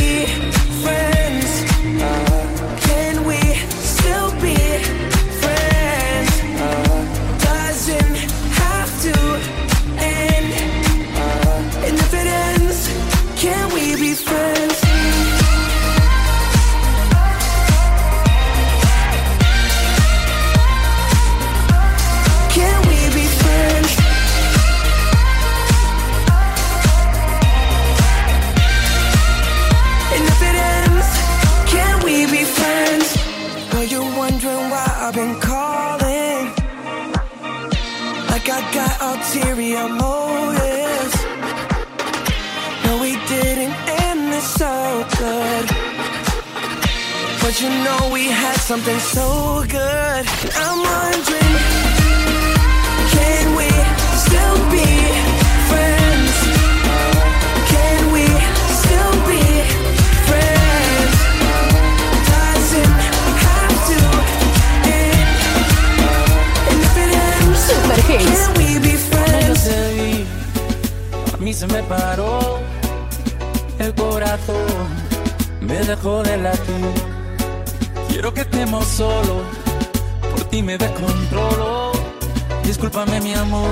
S4: I've been calling? Like I got ulterior motives. No, we didn't end this so good. But you know we had something so good. I'm wondering, can we still be ends,
S1: Super Hits.
S4: can we be
S8: Cuando
S4: friends?
S8: te vi, a mí se me paró el corazón. me dejó de latir. Quiero que estemos solos, por ti me descontrolo. Discúlpame mi amor,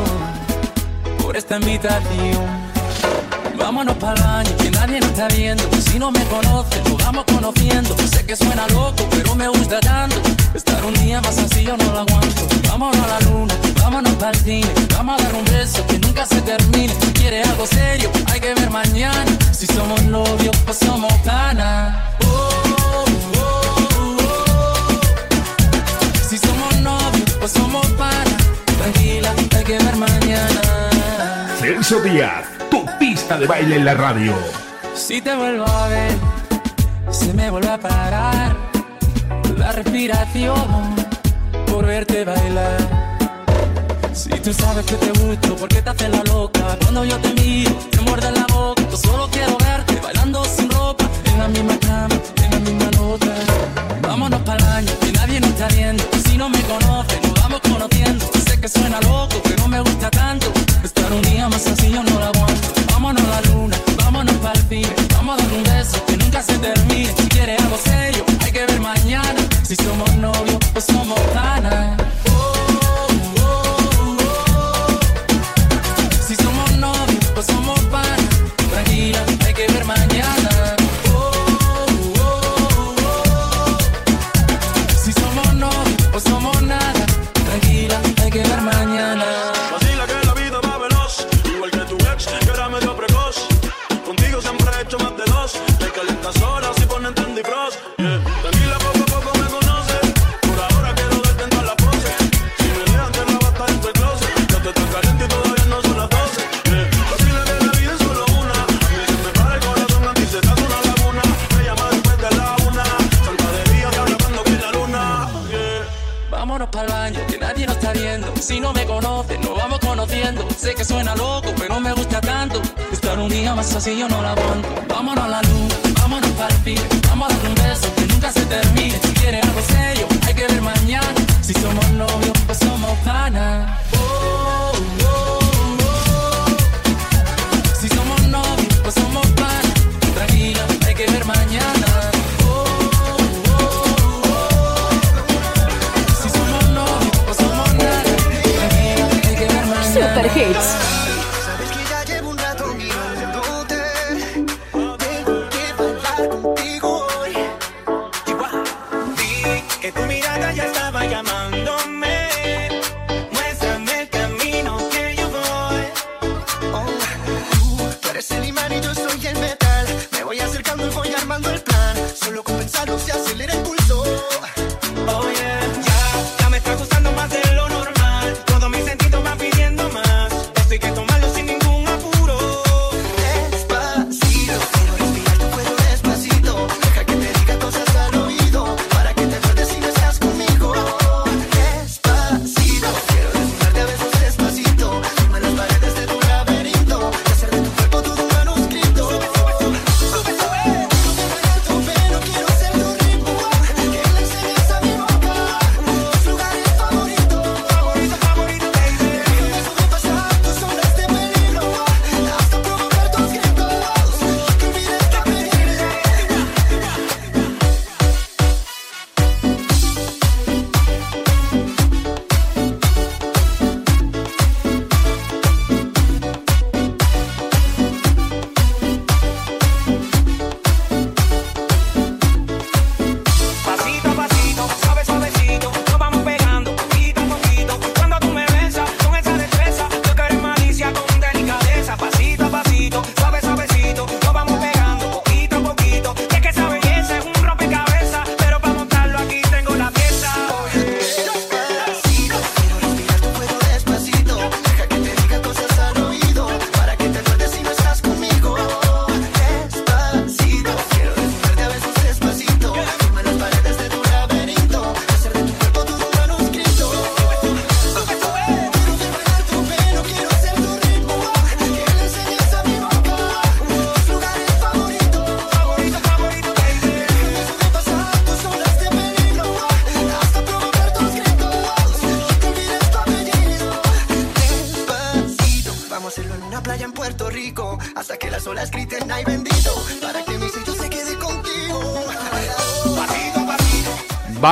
S8: por esta invitación. Vámonos para el baño, que nadie nos está viendo. Si no me conoce, nos vamos conociendo. Sé que suena loco, pero me gusta tanto. Estar un día más así yo no lo aguanto. Vámonos a la luna, vámonos para el cine. Vamos a dar un beso que nunca se termine. Si quieres algo serio, hay que ver mañana. Si somos novios o somos panas. Oh, oh, oh. Si somos novios o somos panas. Tranquila, hay que ver mañana.
S19: Celso Díaz, tu de baile en la radio.
S8: Si te vuelvo a ver, se me vuelve a parar la respiración por verte bailar. Si tú sabes que te gusto, ¿por qué te haces la loca? Cuando yo te miro, te muerde la boca. Yo solo quiero verte bailando sin ropa, en la misma cama, en la misma nota. Vámonos para el baño, que nadie nos está viendo. Si no me conoce, nos vamos conociendo. Sé que suena loco, pero me gusta tanto. Estar un día más yo no lo aguanto. Vámonos a la luna, vámonos para el cine. Vamos a dar un beso que nunca se termine. Si quieres algo serio, hay que ver mañana. Si somos novios o somos panas.
S25: Día
S8: más así yo no la aguanto. Vámonos a la luna, vámonos para el cine. Vamos a dar un beso que nunca se termine. Si quieres algo serio, hay que ver mañana. Si somos novios o somos panas. Oh, oh, oh. Si somos novios o somos panas. Tranquila, hay que ver mañana. Si somos novios o somos nada. Tranquila, hay que ver mañana.
S2: Super Hits.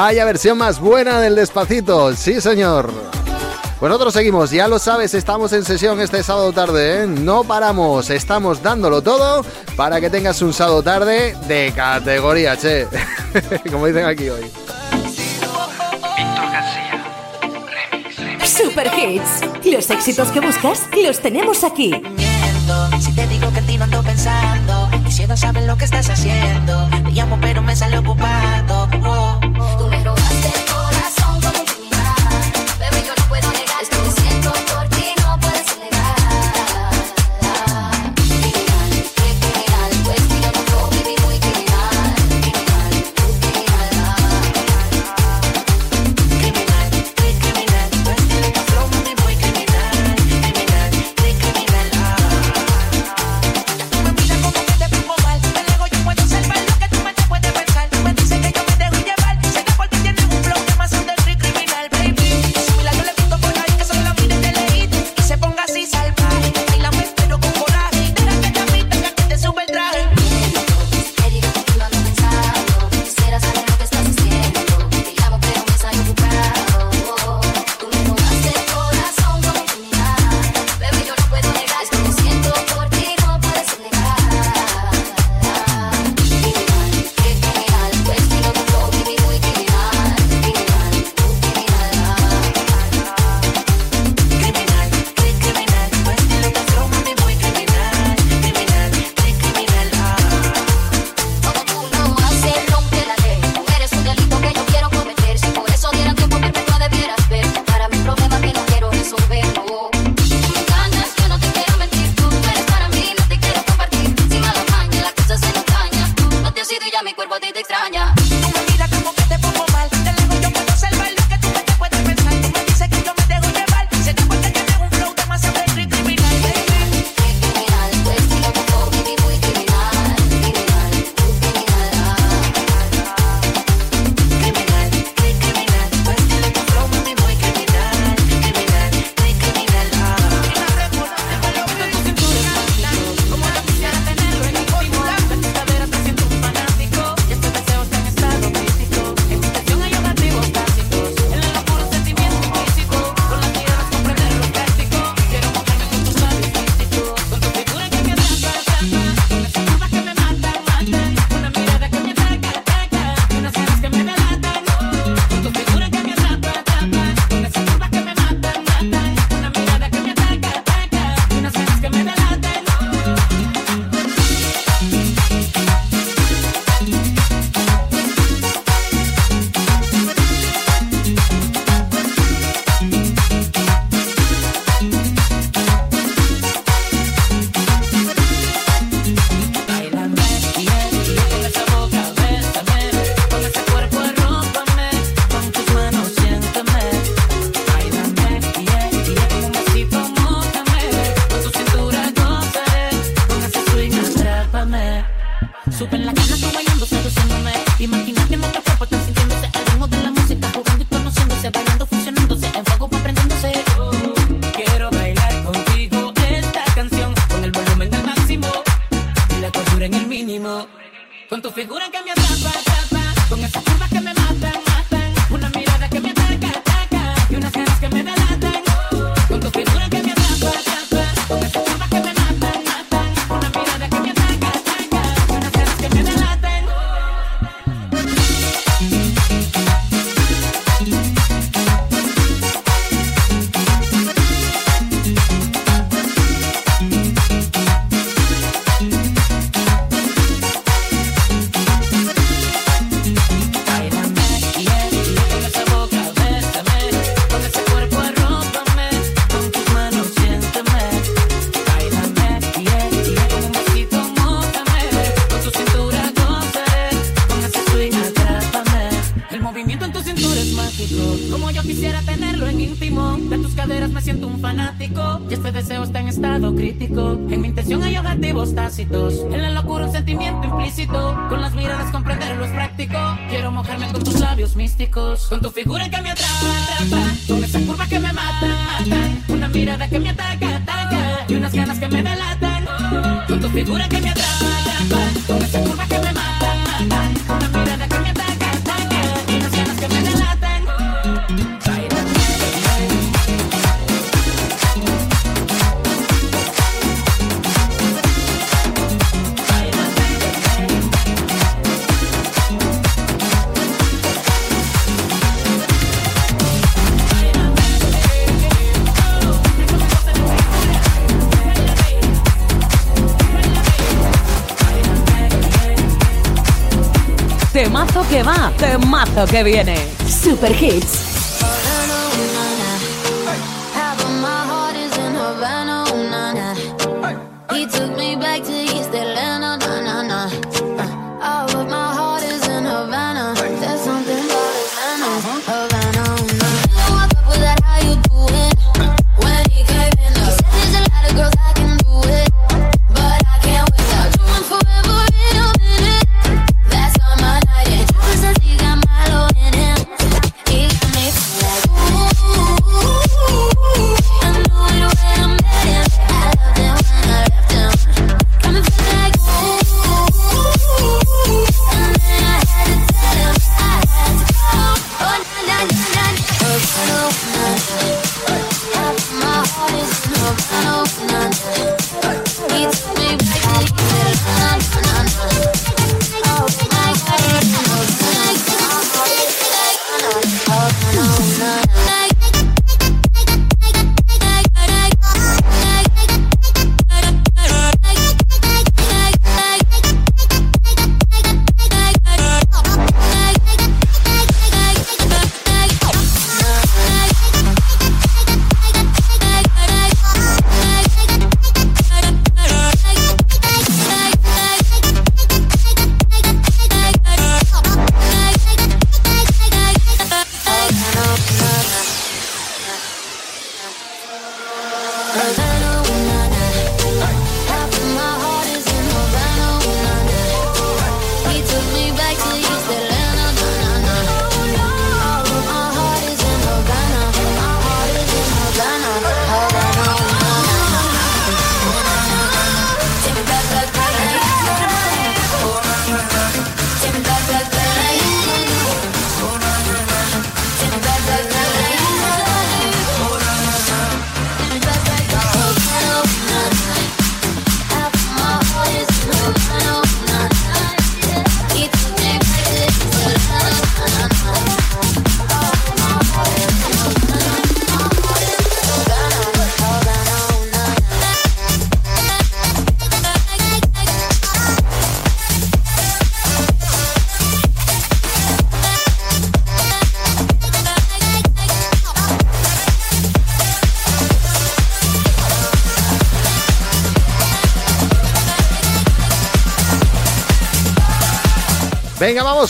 S3: Vaya versión más buena del despacito, sí señor. Pues nosotros seguimos, ya lo sabes, estamos en sesión este sábado tarde, ¿eh? no paramos, estamos dándolo todo para que tengas un sábado tarde de categoría, che, [laughs] como dicen aquí hoy. Víctor García, remix, remix.
S5: Super Hits, los éxitos que buscas los tenemos aquí.
S26: Si te digo que ti no ando pensando,
S15: diciendo si no
S26: sabes lo que
S15: estás haciendo, te llamo pero me sale ocupado
S20: viene.
S5: Super Hits.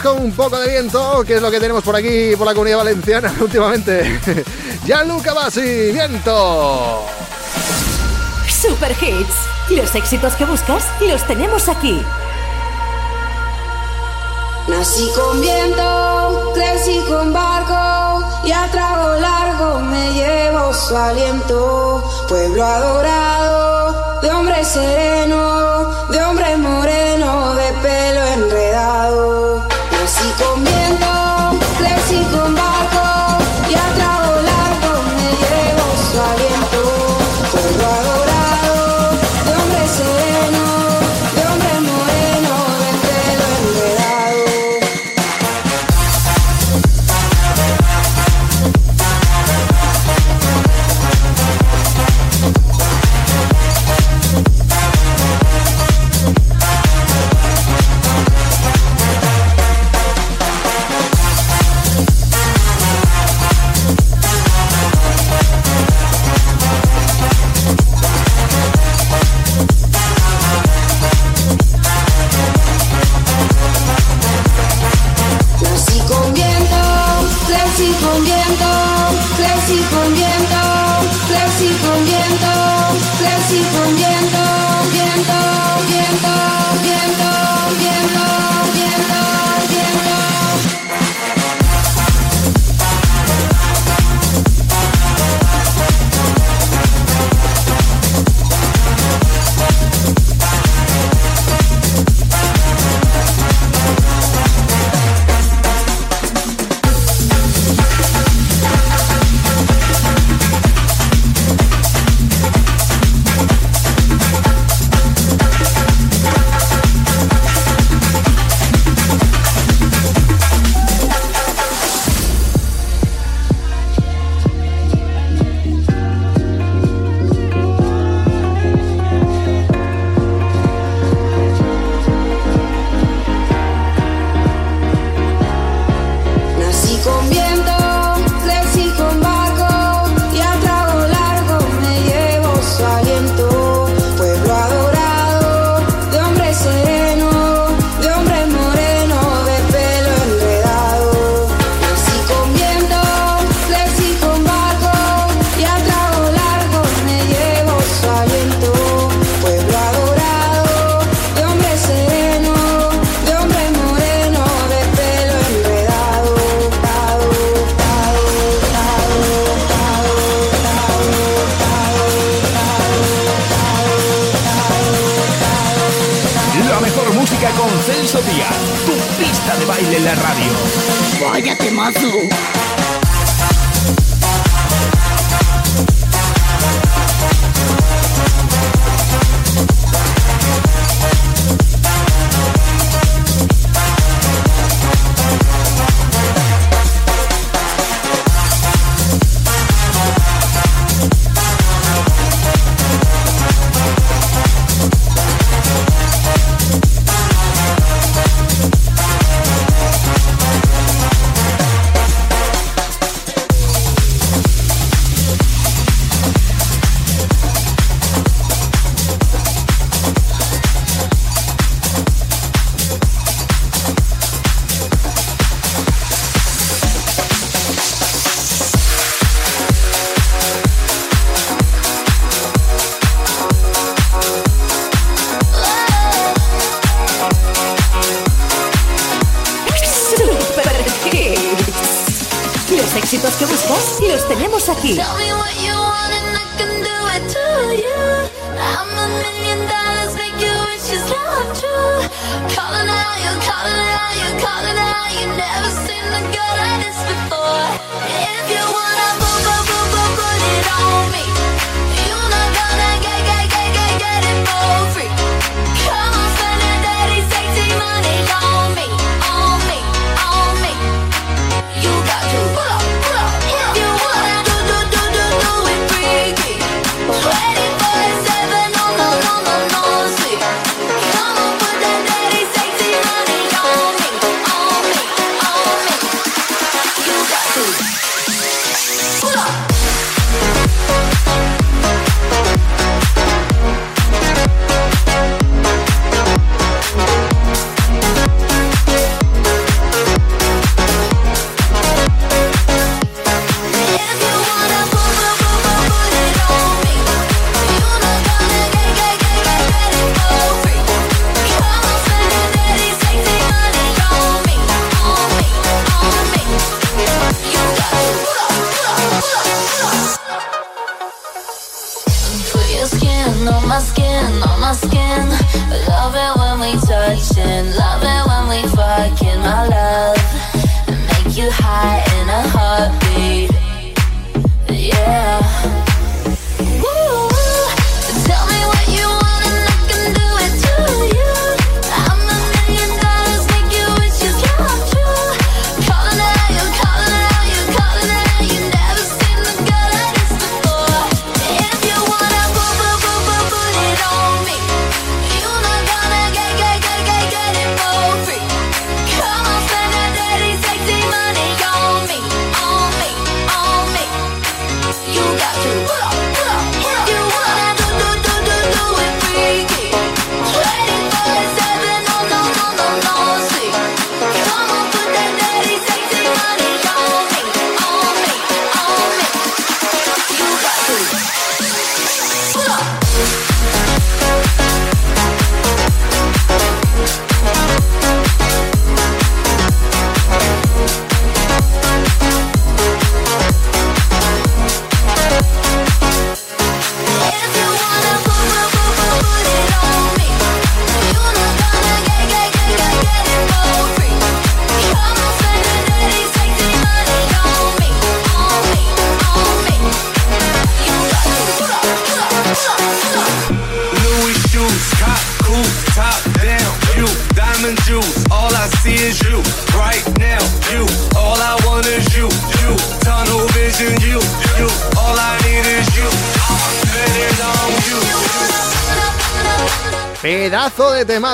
S3: Con un poco de viento, que es lo que tenemos por aquí, por la comunidad valenciana [laughs] últimamente. Gianluca Basi, viento.
S5: Super Hits. Los éxitos que buscas los tenemos aquí.
S27: Nací con viento, crecí con barco y a trago largo me llevo su aliento. Pueblo adorado, de hombre sereno, de hombre moreno, de pelo enredado.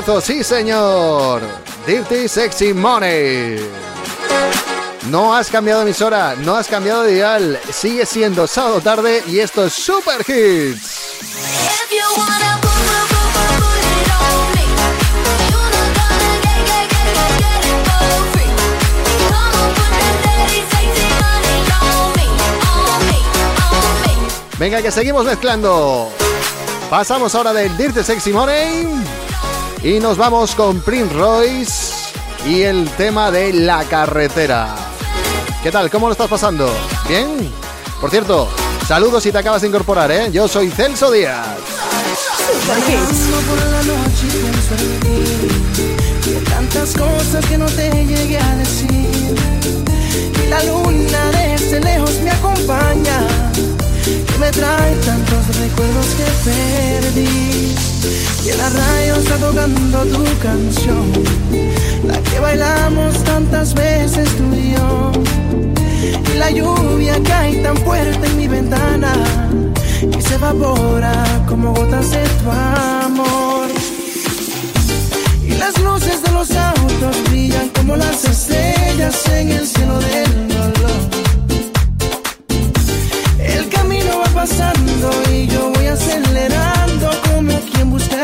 S28: temazo,
S3: sí señor. Dirty Sexy Money. No has cambiado emisora, no has cambiado de dial. Sigue siendo sábado tarde y esto es Super Hits. Venga, que seguimos mezclando. Pasamos ahora del Dirty Sexy Money y nos vamos con Prince Royce y el tema de la carretera. ¿Qué tal? ¿Cómo lo estás pasando? ¿Bien? Por cierto, saludos si te acabas de incorporar, ¿eh? Yo soy Celso Díaz.
S13: tantas cosas que no te llegué a decir. la luna desde lejos me acompaña que me trae tantos recuerdos que perdí. Y en la radio está tocando tu canción. La que bailamos tantas veces tú y yo. Y la lluvia cae tan fuerte en mi ventana y se evapora como gotas de tu amor. Y las luces de los autos brillan como las estrellas en el cielo del dolor. Pasando y yo voy acelerando como quien busca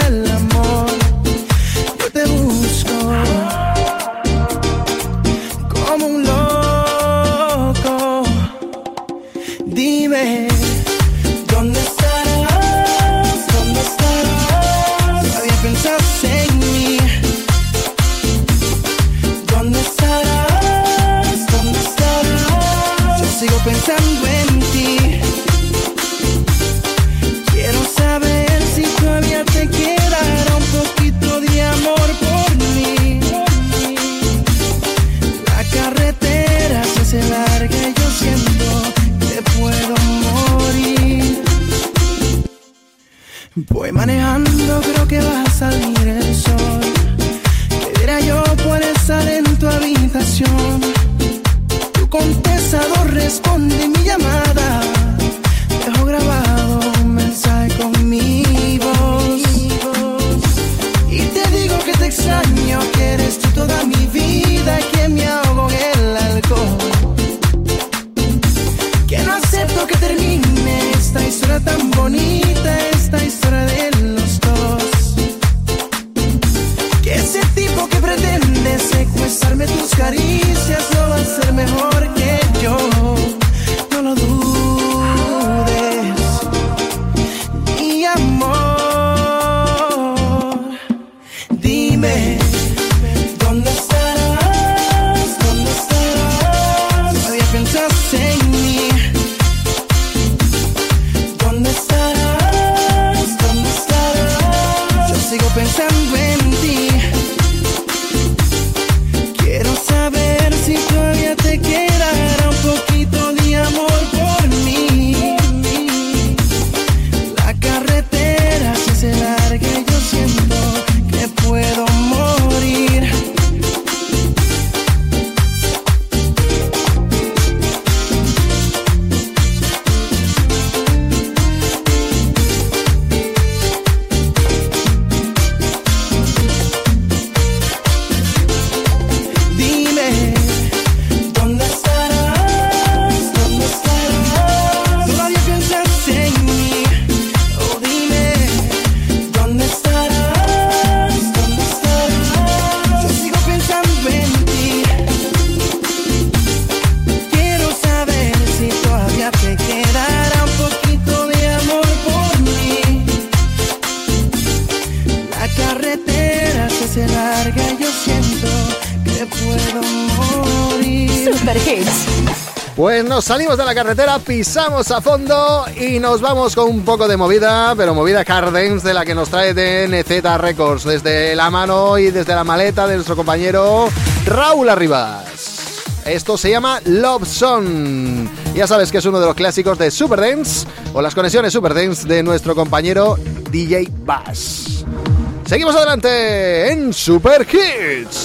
S13: Voy manejando, creo que va a salir el sol.
S3: Salimos de la carretera, pisamos a fondo y nos vamos con un poco de movida, pero movida Cardens de la que nos trae DNZ Records, desde la mano y desde la maleta de nuestro compañero Raúl Arribas. Esto se llama Love Song. Ya sabes que es uno de los clásicos de Superdance o las conexiones Superdance de nuestro compañero DJ Bass. Seguimos adelante en Super Hits.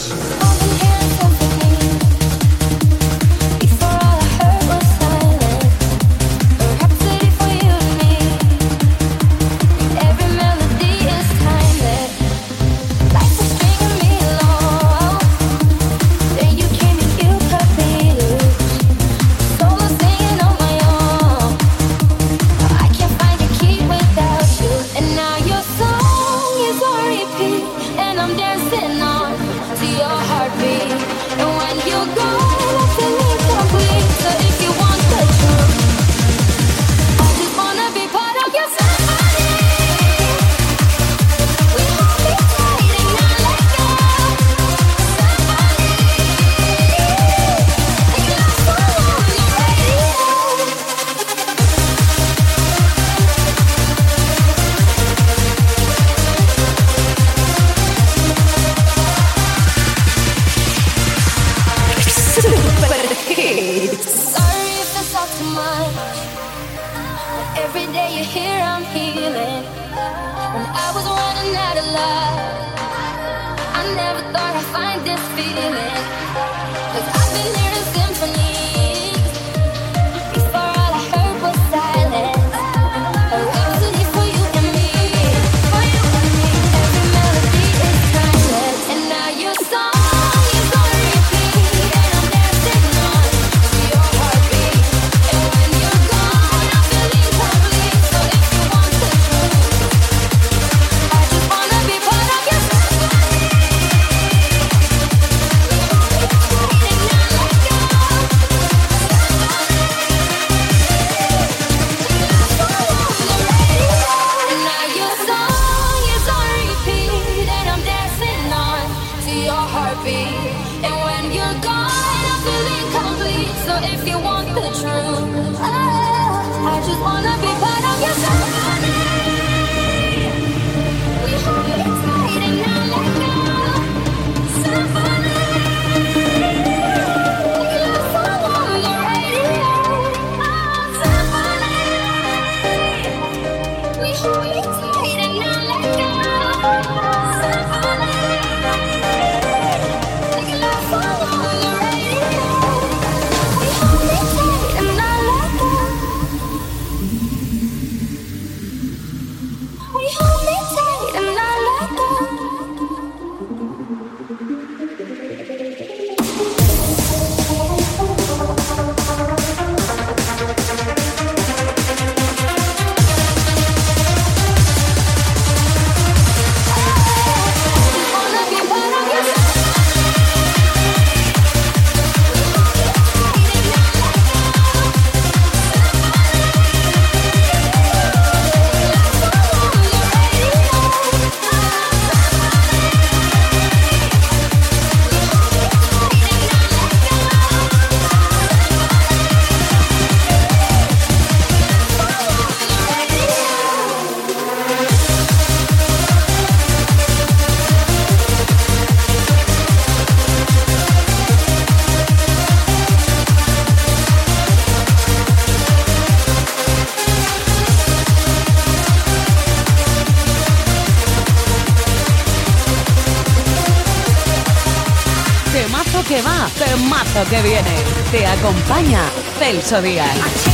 S20: Acompaña Celso Díaz.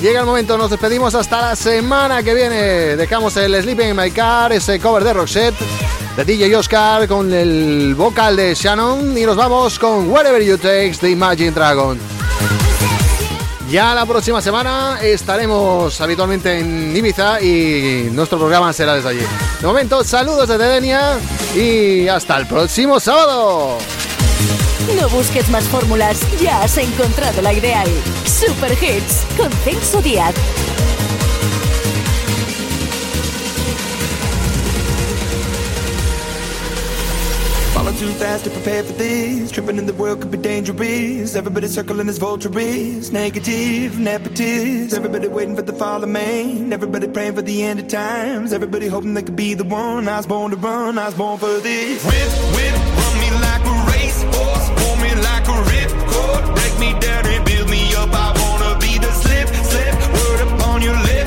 S3: Llega el momento, nos despedimos hasta la semana que viene. Dejamos el Sleeping in My Car, ese cover de Roxette, de DJ Oscar con el vocal de Shannon y nos vamos con Wherever You Takes de Imagine Dragon. Ya la próxima semana estaremos habitualmente en Ibiza y nuestro programa será desde allí. De momento, saludos desde Denia y hasta el próximo sábado.
S1: No busques más fórmulas, ya has encontrado la ideal. Super Hits con Celso Díaz.
S29: Too fast to prepare for this. Tripping in the world could be dangerous. Everybody circling as vultures. Negative, nepotist. Everybody waiting for the fall of man. Everybody praying for the end of times. Everybody hoping they could be the one. I was born to run. I was born for this. Whip, whip, run Break me down and build me up. I wanna be the slip, slip. Word upon your lip,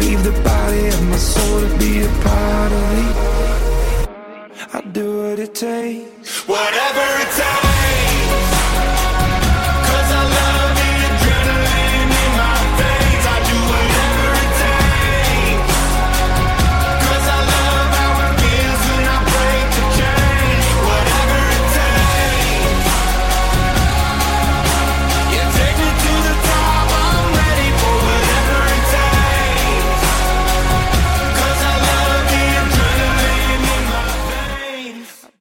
S29: Leave the body of my soul to be a part of me. I do what it takes. Whatever it